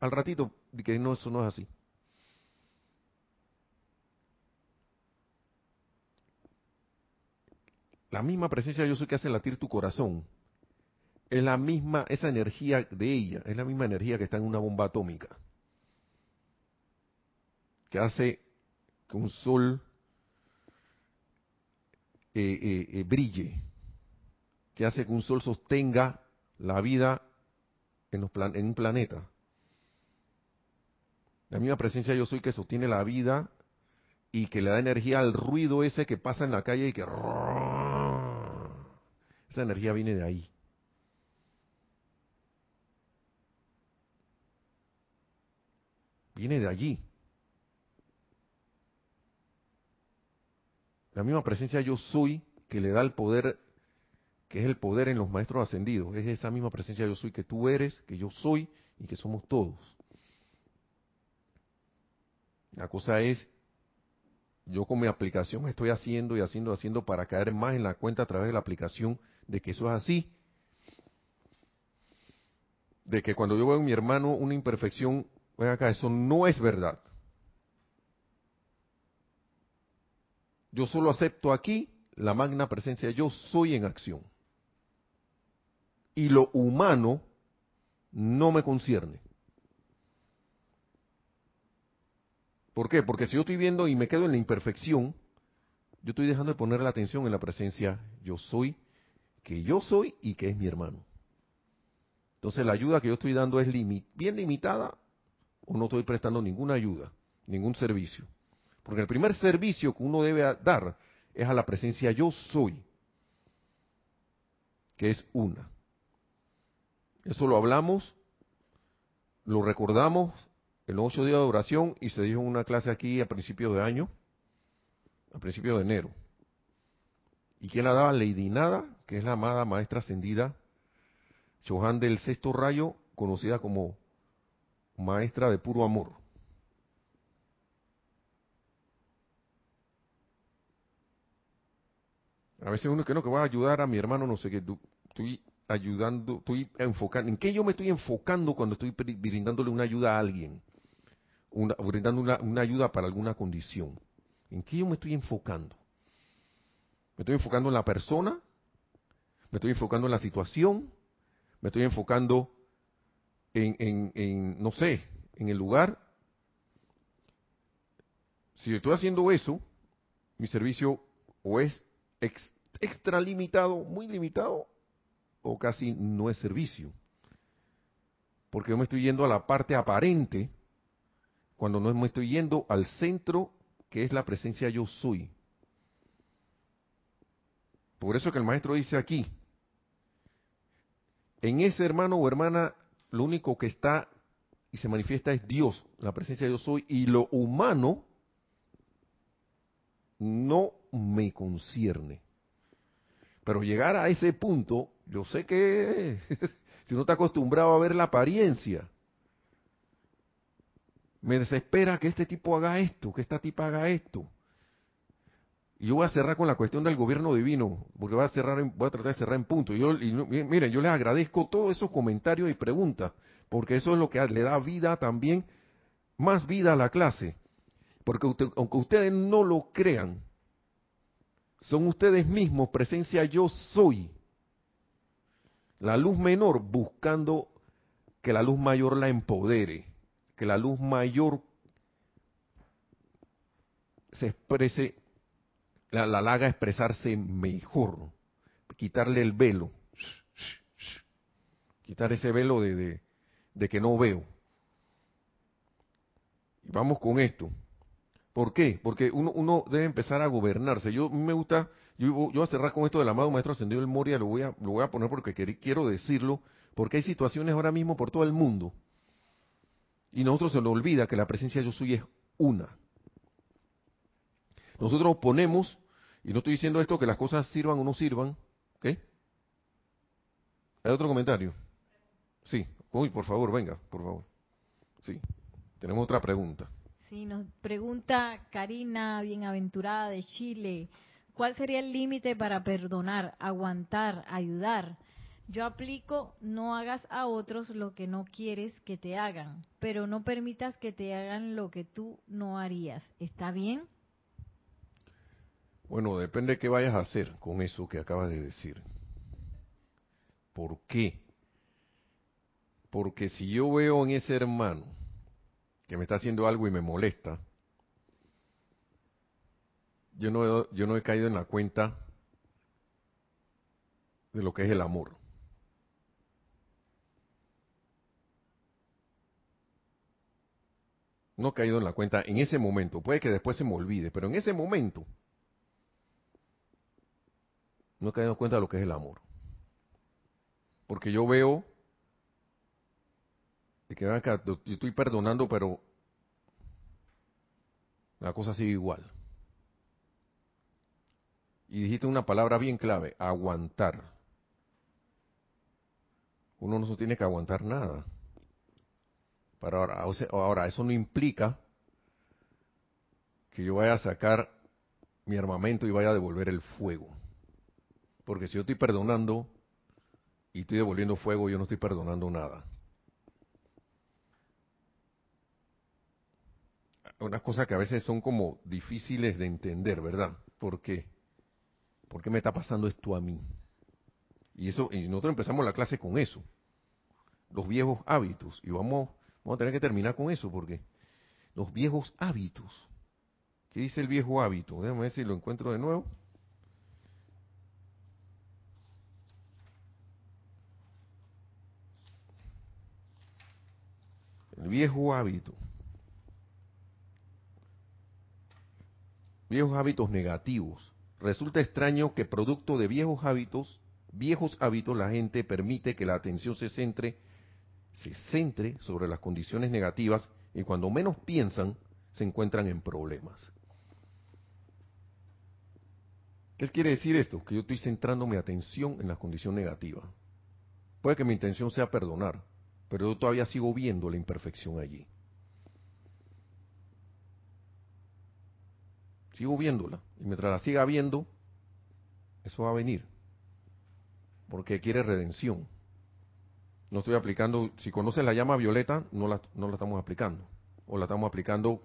al ratito, que no, eso no es así. la misma presencia yo soy que hace latir tu corazón, es la misma, esa energía de ella, es la misma energía que está en una bomba atómica, que hace que un sol eh, eh, eh, brille, que hace que un sol sostenga la vida en, en un planeta. La misma presencia yo soy que sostiene la vida y que le da energía al ruido ese que pasa en la calle y que... Esa energía viene de ahí. Viene de allí. La misma presencia yo soy que le da el poder, que es el poder en los maestros ascendidos. Es esa misma presencia yo soy que tú eres, que yo soy y que somos todos. La cosa es, yo con mi aplicación estoy haciendo y haciendo, haciendo para caer más en la cuenta a través de la aplicación de que eso es así. De que cuando yo veo en mi hermano una imperfección, ven acá, eso no es verdad. Yo solo acepto aquí la magna presencia, yo soy en acción. Y lo humano no me concierne. ¿Por qué? Porque si yo estoy viendo y me quedo en la imperfección, yo estoy dejando de poner la atención en la presencia yo soy, que yo soy y que es mi hermano. Entonces la ayuda que yo estoy dando es bien limitada o no estoy prestando ninguna ayuda, ningún servicio. Porque el primer servicio que uno debe dar es a la presencia yo soy, que es una. Eso lo hablamos, lo recordamos en los ocho días de oración y se dio una clase aquí a principios de año, a principios de enero. ¿Y quién la daba? Lady Nada, que es la amada maestra ascendida, Chohan del sexto rayo, conocida como maestra de puro amor. A veces uno que no, que va a ayudar a mi hermano, no sé qué, estoy ayudando, estoy enfocando, ¿en qué yo me estoy enfocando cuando estoy brindándole una ayuda a alguien? Una, brindando una, ayuda para alguna condición. ¿En qué yo me estoy enfocando? ¿Me estoy enfocando en la persona? ¿Me estoy enfocando en la situación? ¿Me estoy enfocando en, en, en no sé, en el lugar? Si estoy haciendo eso, mi servicio o es extra limitado, muy limitado, o casi no es servicio. Porque yo me estoy yendo a la parte aparente cuando no me estoy yendo al centro que es la presencia yo soy. Por eso que el maestro dice aquí, en ese hermano o hermana lo único que está y se manifiesta es Dios, la presencia yo soy, y lo humano no me concierne. Pero llegar a ese punto, yo sé que si uno está acostumbrado a ver la apariencia, me desespera que este tipo haga esto, que esta tipa haga esto. Y yo voy a cerrar con la cuestión del gobierno divino, porque voy a cerrar, voy a tratar de cerrar en punto. Y, yo, miren, yo les agradezco todos esos comentarios y preguntas, porque eso es lo que le da vida también, más vida a la clase. Porque aunque ustedes no lo crean, son ustedes mismos, presencia yo soy. La luz menor buscando que la luz mayor la empodere, que la luz mayor se exprese, la, la, haga expresarse mejor, quitarle el velo, quitar ese velo de, de, que no veo. Y vamos con esto. ¿Por qué? Porque uno, uno debe empezar a gobernarse. Yo me gusta, yo, yo voy a cerrar con esto del amado maestro ascendido del Moria, lo voy a, lo voy a poner porque quiero decirlo, porque hay situaciones ahora mismo por todo el mundo. Y nosotros se nos olvida que la presencia de yo soy es una. Nosotros ponemos, y no estoy diciendo esto que las cosas sirvan o no sirvan, ¿ok? ¿Hay otro comentario? Sí, uy, por favor, venga, por favor. Sí, tenemos otra pregunta. Sí, nos pregunta Karina, bienaventurada de Chile, ¿cuál sería el límite para perdonar, aguantar, ayudar? Yo aplico, no hagas a otros lo que no quieres que te hagan, pero no permitas que te hagan lo que tú no harías. ¿Está bien? Bueno, depende de qué vayas a hacer con eso que acabas de decir. ¿Por qué? Porque si yo veo en ese hermano que me está haciendo algo y me molesta, yo no, yo no he caído en la cuenta de lo que es el amor. No he caído en la cuenta en ese momento. Puede que después se me olvide, pero en ese momento no he caído en cuenta de lo que es el amor. Porque yo veo que yo estoy perdonando, pero la cosa sigue igual. Y dijiste una palabra bien clave, aguantar. Uno no se tiene que aguantar nada. Pero ahora, ahora, eso no implica que yo vaya a sacar mi armamento y vaya a devolver el fuego. Porque si yo estoy perdonando y estoy devolviendo fuego, yo no estoy perdonando nada. Unas cosas que a veces son como difíciles de entender, ¿verdad? ¿Por qué? ¿Por qué me está pasando esto a mí? Y eso, y nosotros empezamos la clase con eso, los viejos hábitos, y vamos, vamos a tener que terminar con eso, porque los viejos hábitos. ¿Qué dice el viejo hábito? Déjame ver si lo encuentro de nuevo. El viejo hábito. Viejos hábitos negativos. Resulta extraño que producto de viejos hábitos, viejos hábitos, la gente permite que la atención se centre, se centre sobre las condiciones negativas y cuando menos piensan, se encuentran en problemas. ¿Qué quiere decir esto? Que yo estoy centrando mi atención en la condición negativa. Puede que mi intención sea perdonar, pero yo todavía sigo viendo la imperfección allí. sigo viéndola. Y mientras la siga viendo, eso va a venir. Porque quiere redención. No estoy aplicando, si conoces la llama violeta, no la, no la estamos aplicando. O la estamos aplicando,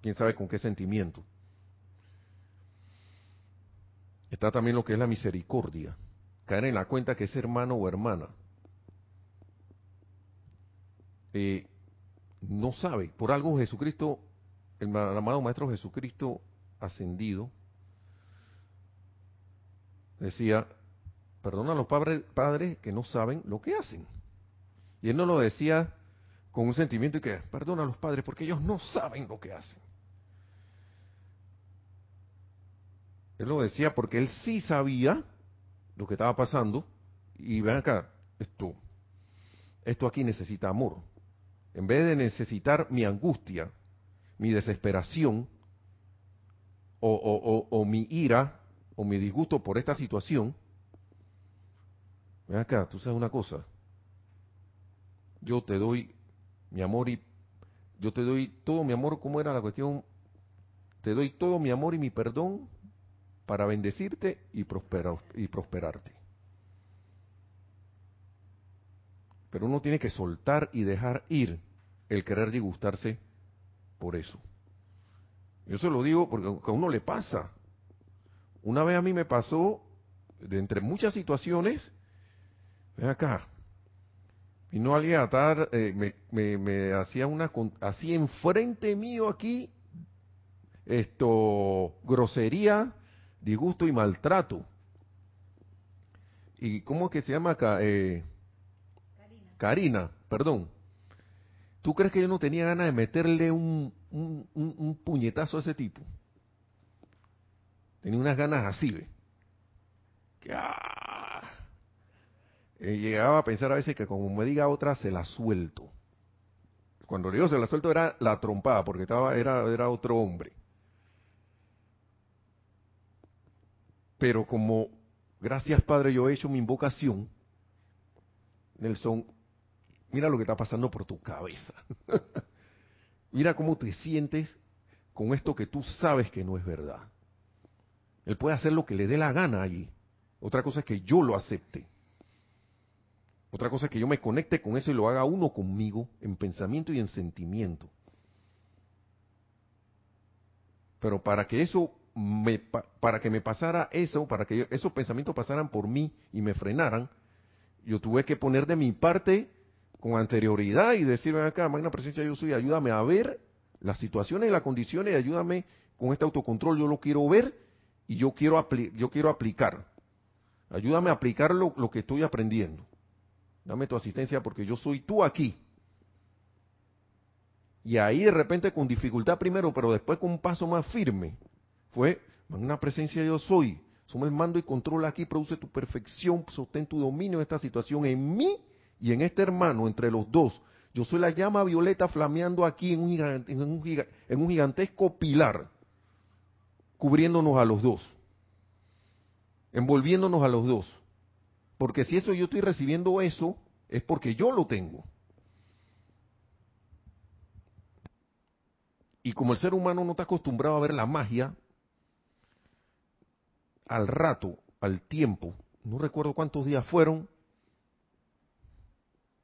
quién sabe con qué sentimiento. Está también lo que es la misericordia. Caer en la cuenta que es hermano o hermana eh, no sabe. Por algo Jesucristo, el amado Maestro Jesucristo, ascendido, decía, perdona a los padres, padres que no saben lo que hacen. Y él no lo decía con un sentimiento de que, perdona a los padres porque ellos no saben lo que hacen. Él lo decía porque él sí sabía lo que estaba pasando. Y ven acá, esto, esto aquí necesita amor. En vez de necesitar mi angustia, mi desesperación, o, mi ira o mi disgusto por esta situación, ven acá, tú sabes una cosa, yo te doy mi amor y yo te doy todo mi amor, ¿cómo era la cuestión? Te doy todo mi amor y mi perdón para bendecirte y, prosperar, y prosperarte. Pero uno tiene que soltar y dejar ir el querer disgustarse por eso. Yo se lo digo porque a uno le pasa. Una vez a mí me pasó, de entre muchas situaciones, ven acá, no alguien atar, eh, me, me, me, hacía una, así enfrente mío aquí, esto, grosería, disgusto y maltrato. ¿Y cómo es que se llama acá? Eh, Karina. Perdón. ¿Tú crees que yo no tenía ganas de meterle un, un, puñetazo a ese tipo. Tenía unas ganas así, ¿ve? Ah, eh, llegaba a pensar a veces que como me diga otra, se la suelto. Cuando le digo se la suelto era la trompada, porque estaba, era, era otro hombre. Pero como, gracias Padre, yo he hecho mi invocación, Nelson, mira lo que está pasando por tu cabeza. Mira cómo te sientes con esto que tú sabes que no es verdad. Él puede hacer lo que le dé la gana allí. Otra cosa es que yo lo acepte. Otra cosa es que yo me conecte con eso y lo haga uno conmigo en pensamiento y en sentimiento. Pero para que eso me, para que me pasara eso, para que esos pensamientos pasaran por mí y me frenaran, yo tuve que poner de mi parte con anterioridad y decirme acá, magna presencia yo soy, ayúdame a ver las situaciones y las condiciones y ayúdame con este autocontrol, yo lo quiero ver y yo quiero, yo quiero aplicar. Ayúdame a aplicar lo, lo que estoy aprendiendo. Dame tu asistencia porque yo soy tú aquí. Y ahí de repente con dificultad primero, pero después con un paso más firme, fue, una presencia yo soy. Somos el mando y control aquí, produce tu perfección, sostén tu dominio en esta situación, en mí y en este hermano, entre los dos. Yo soy la llama violeta flameando aquí en un gigantesco pilar, cubriéndonos a los dos, envolviéndonos a los dos. Porque si eso yo estoy recibiendo eso, es porque yo lo tengo. Y como el ser humano no está acostumbrado a ver la magia, al rato, al tiempo, no recuerdo cuántos días fueron,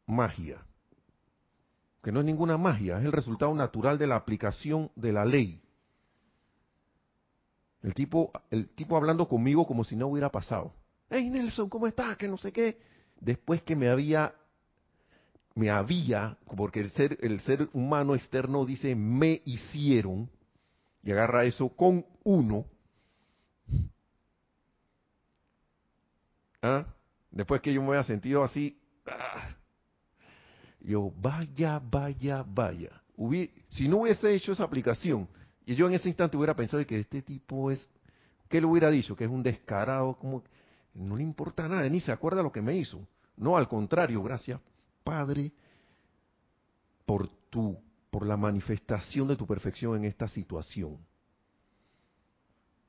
magia. Que no es ninguna magia, es el resultado natural de la aplicación de la ley. El tipo, el tipo hablando conmigo como si no hubiera pasado. Hey Nelson, ¿cómo estás? Que no sé qué. Después que me había, me había, porque el ser, el ser humano externo dice me hicieron, y agarra eso con uno, ¿Ah? Después que yo me había sentido así, ah, yo, vaya, vaya, vaya. si no hubiese hecho esa aplicación, y yo en ese instante hubiera pensado que este tipo es, ¿qué le hubiera dicho? Que es un descarado, como no le importa nada, ni se acuerda lo que me hizo. No, al contrario, gracias, Padre, por tu, por la manifestación de tu perfección en esta situación.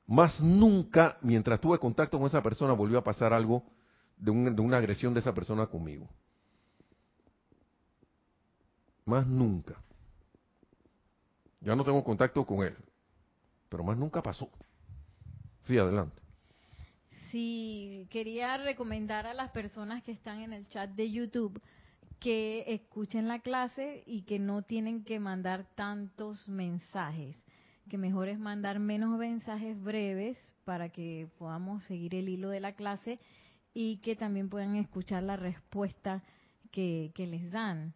Más nunca, mientras tuve contacto con esa persona, volvió a pasar algo de, una agresión de esa persona conmigo. Más nunca. Ya no tengo contacto con él. Pero más nunca pasó. Sí, adelante. Sí, quería recomendar a las personas que están en el chat de YouTube que escuchen la clase y que no tienen que mandar tantos mensajes que mejor es mandar menos mensajes breves para que podamos seguir el hilo de la clase y que también puedan escuchar la respuesta que, que les dan.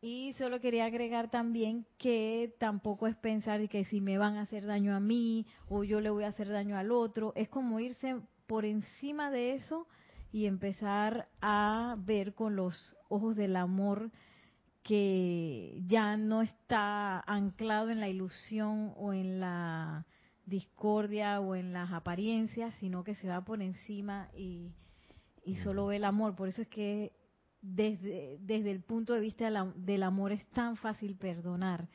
Y solo quería agregar también que tampoco es pensar que si me van a hacer daño a mí o yo le voy a hacer daño al otro, es como irse por encima de eso y empezar a ver con los ojos del amor que ya no está anclado en la ilusión o en la discordia o en las apariencias, sino que se va por encima y, solo ve el amor. Por eso es que desde, desde el punto de vista del amor es tan fácil perdonar.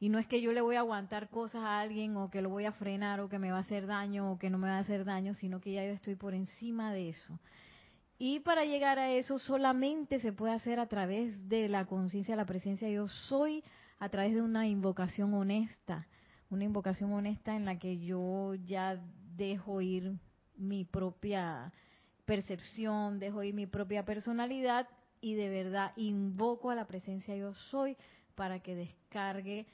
Y no es que yo le voy a aguantar cosas a alguien o que lo voy a frenar o que me va a hacer daño o que no me va a hacer daño, sino que ya yo estoy por encima de eso. Y para llegar a eso solamente se puede hacer a través de la conciencia, la presencia yo soy, a través de una invocación honesta, una invocación honesta en la que yo ya dejo ir mi propia percepción, dejo ir mi propia personalidad y de verdad invoco a la presencia yo soy para que descargue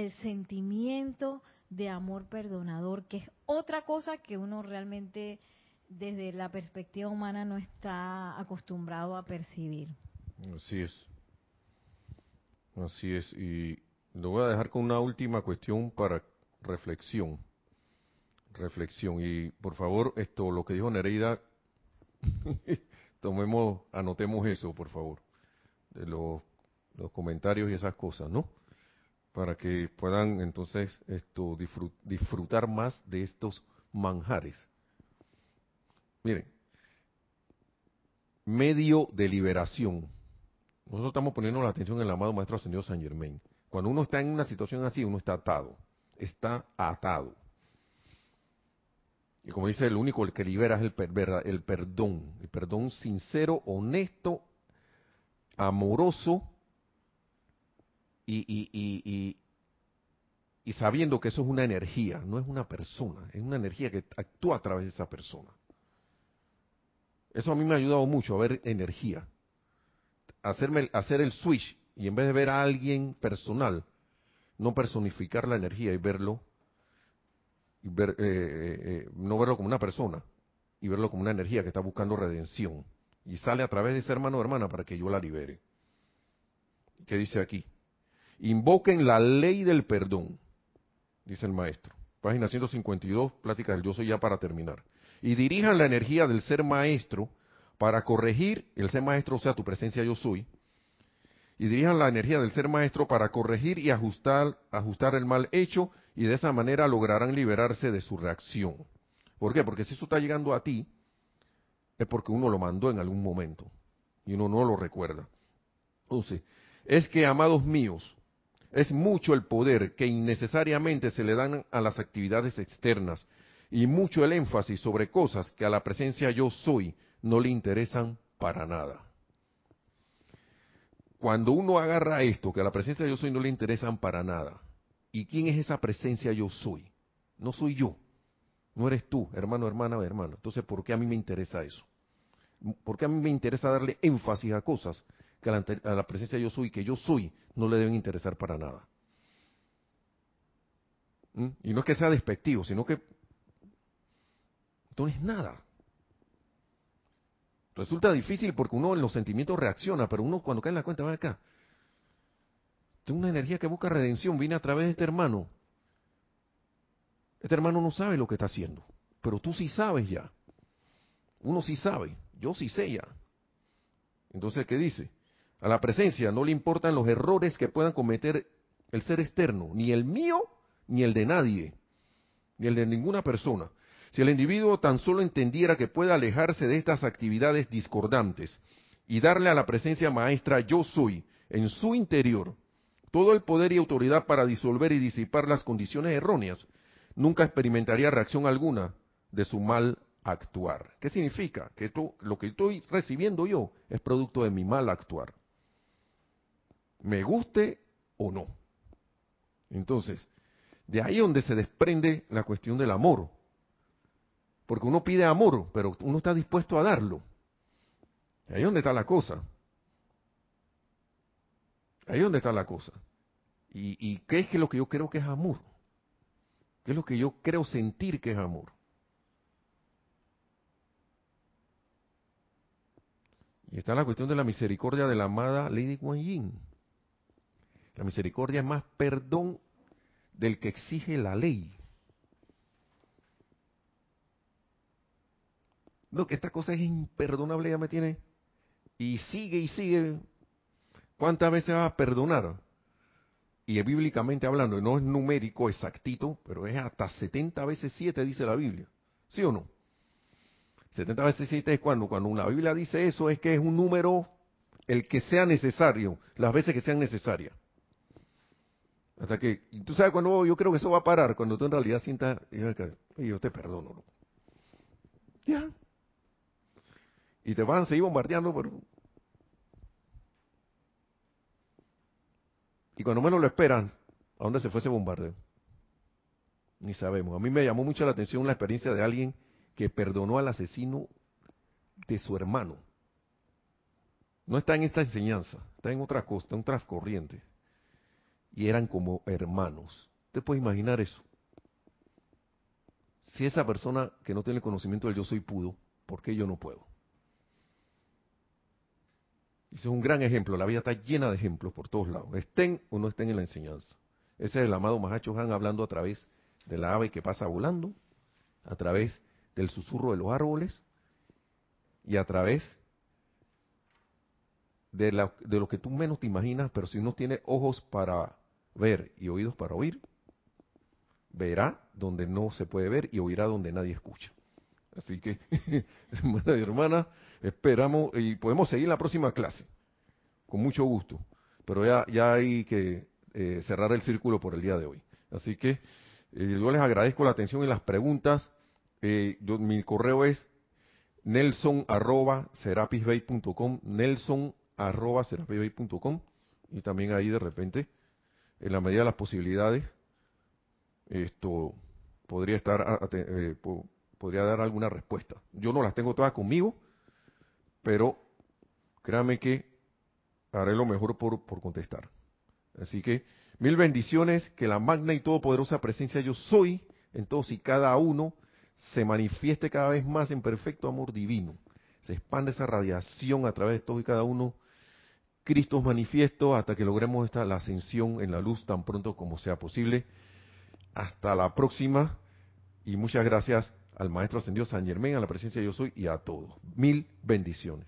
el sentimiento de amor perdonador, que es otra cosa que uno realmente desde la perspectiva humana no está acostumbrado a percibir. Así es. Así es. Y lo voy a dejar con una última cuestión para reflexión. Reflexión. Y por favor, esto, lo que dijo Nereida, tomemos, anotemos eso, por favor. De los, los comentarios y esas cosas, ¿no? Para que puedan entonces esto disfrutar más de estos manjares Miren, medio de liberación. Nosotros estamos poniendo la atención en el amado Maestro Ascendido San Germain. Cuando uno está en una situación así, uno está atado. Está atado. Y como dice, el único que libera es el, el perdón. El perdón sincero, honesto, amoroso y, y, y, y, sabiendo que eso es una energía, no es una persona, es una energía que actúa a través de esa persona. Eso a mí me ha ayudado mucho a ver energía. Hacerme, hacer el switch y en vez de ver a alguien personal, no personificar la energía y verlo ver, no verlo como una persona y verlo como una energía que está buscando redención y sale a través de ese hermano o hermana para que yo la libere. ¿Qué dice aquí? Invoquen la ley del perdón, dice el maestro. Página 152, plática del yo soy ya para terminar. Y dirijan la energía del ser maestro para corregir, el ser maestro o sea tu presencia yo soy, y dirijan la energía del ser maestro para corregir y ajustar, ajustar el mal hecho y de esa manera lograrán liberarse de su reacción. ¿Por qué? Porque si eso está llegando a ti, es porque uno lo mandó en algún momento y uno no lo recuerda. Entonces, es que, amados míos, es mucho el poder que innecesariamente se le dan a las actividades externas y mucho el énfasis sobre cosas que a la presencia yo soy no le interesan para nada. Cuando uno agarra esto, que a la presencia yo soy no le interesan para nada, ¿y quién es esa presencia yo soy? No soy yo, no eres tú, hermano, hermana hermano. Entonces, ¿por qué a mí me interesa eso? ¿Por qué a mí me interesa darle énfasis a cosas que a la, presencia yo soy, que yo soy, no le deben interesar para nada? ¿Mm? Y no es que sea despectivo, sino que no es nada. Resulta difícil porque uno en los sentimientos reacciona, pero uno cuando cae en la cuenta, va acá. Tengo una energía que busca redención, viene a través de este hermano. Este hermano no sabe lo que está haciendo, pero tú sí sabes ya. Uno sí sabe. Yo sí sé ya. Entonces, ¿qué dice? A la presencia no le importan los errores que puedan cometer el ser externo, ni el mío, ni el de nadie, ni el de ninguna persona. Si el individuo tan solo entendiera que puede alejarse de estas actividades discordantes y darle a la presencia maestra yo soy en su interior todo el poder y autoridad para disolver y disipar las condiciones erróneas, nunca experimentaría reacción alguna de su mal actuar. ¿Qué significa? Que lo que estoy recibiendo yo es producto de mi mal actuar. Me guste o no. Entonces, de ahí donde se desprende la cuestión del amor. Porque uno pide amor, pero uno está dispuesto a darlo. Ahí donde está la cosa. Ahí es donde está la cosa. ¿Y, y qué es lo que yo creo que es amor? ¿Qué es lo que yo creo sentir que es amor? Y está la cuestión de la misericordia de la amada Lady Kuan Yin. La misericordia es más perdón del que exige la ley. No, que esta cosa es imperdonable, ya me tiene. Y sigue y sigue. ¿Cuántas veces va a perdonar? Y bíblicamente hablando, no es numérico exactito, pero es hasta 70 veces 7, dice la Biblia. ¿Sí o no? 70 veces 7 es cuando, cuando la Biblia dice eso, es que es un número el que sea necesario, las veces que sean necesarias. Hasta que, tú sabes cuando yo creo que eso va a parar, cuando tú en realidad sientas, y yo te perdono. Ya. Y te van a seguir bombardeando, pero... Y cuando menos lo esperan, ¿a dónde se fue ese bombardeo? Ni sabemos. A mí me llamó mucho la atención la experiencia de alguien que perdonó al asesino de su hermano. No está en esta enseñanza, está en otra cosa, en otra corriente. Y eran como hermanos. ¿Usted puede imaginar eso? Si esa persona que no tiene conocimiento del yo soy pudo, ¿por qué yo no puedo? Ese es un gran ejemplo. La vida está llena de ejemplos por todos lados. Estén o no estén en la enseñanza. Ese es el amado Mahacho Han hablando a través de la ave que pasa volando, a través del susurro de los árboles y a través de, lo que tú menos te imaginas, pero si uno tiene ojos para ver y oídos para oír, verá donde no se puede ver y oirá donde nadie escucha. Así que, hermana y hermana, esperamos y podemos seguir la próxima clase, con mucho gusto, pero ya, ya hay que eh, cerrar el círculo por el día de hoy. Así que eh, yo les agradezco la atención y las preguntas. Eh, mi correo es nelson arroba nelson arroba y también ahí de repente, en la medida de las posibilidades, esto podría estar eh, dar alguna respuesta. Yo no las tengo todas conmigo, pero créame que haré lo mejor por, por contestar. Así que mil bendiciones, que la magna y todopoderosa presencia yo soy en todos y cada uno se manifieste cada vez más en perfecto amor divino. Se expande esa radiación a través de todos y cada uno. Cristo manifiesto hasta que logremos esta, la ascensión en la luz tan pronto como sea posible. Hasta la próxima y muchas gracias al Maestro Ascendido San Germán, a la presencia de Yo Soy y a todos. Mil bendiciones.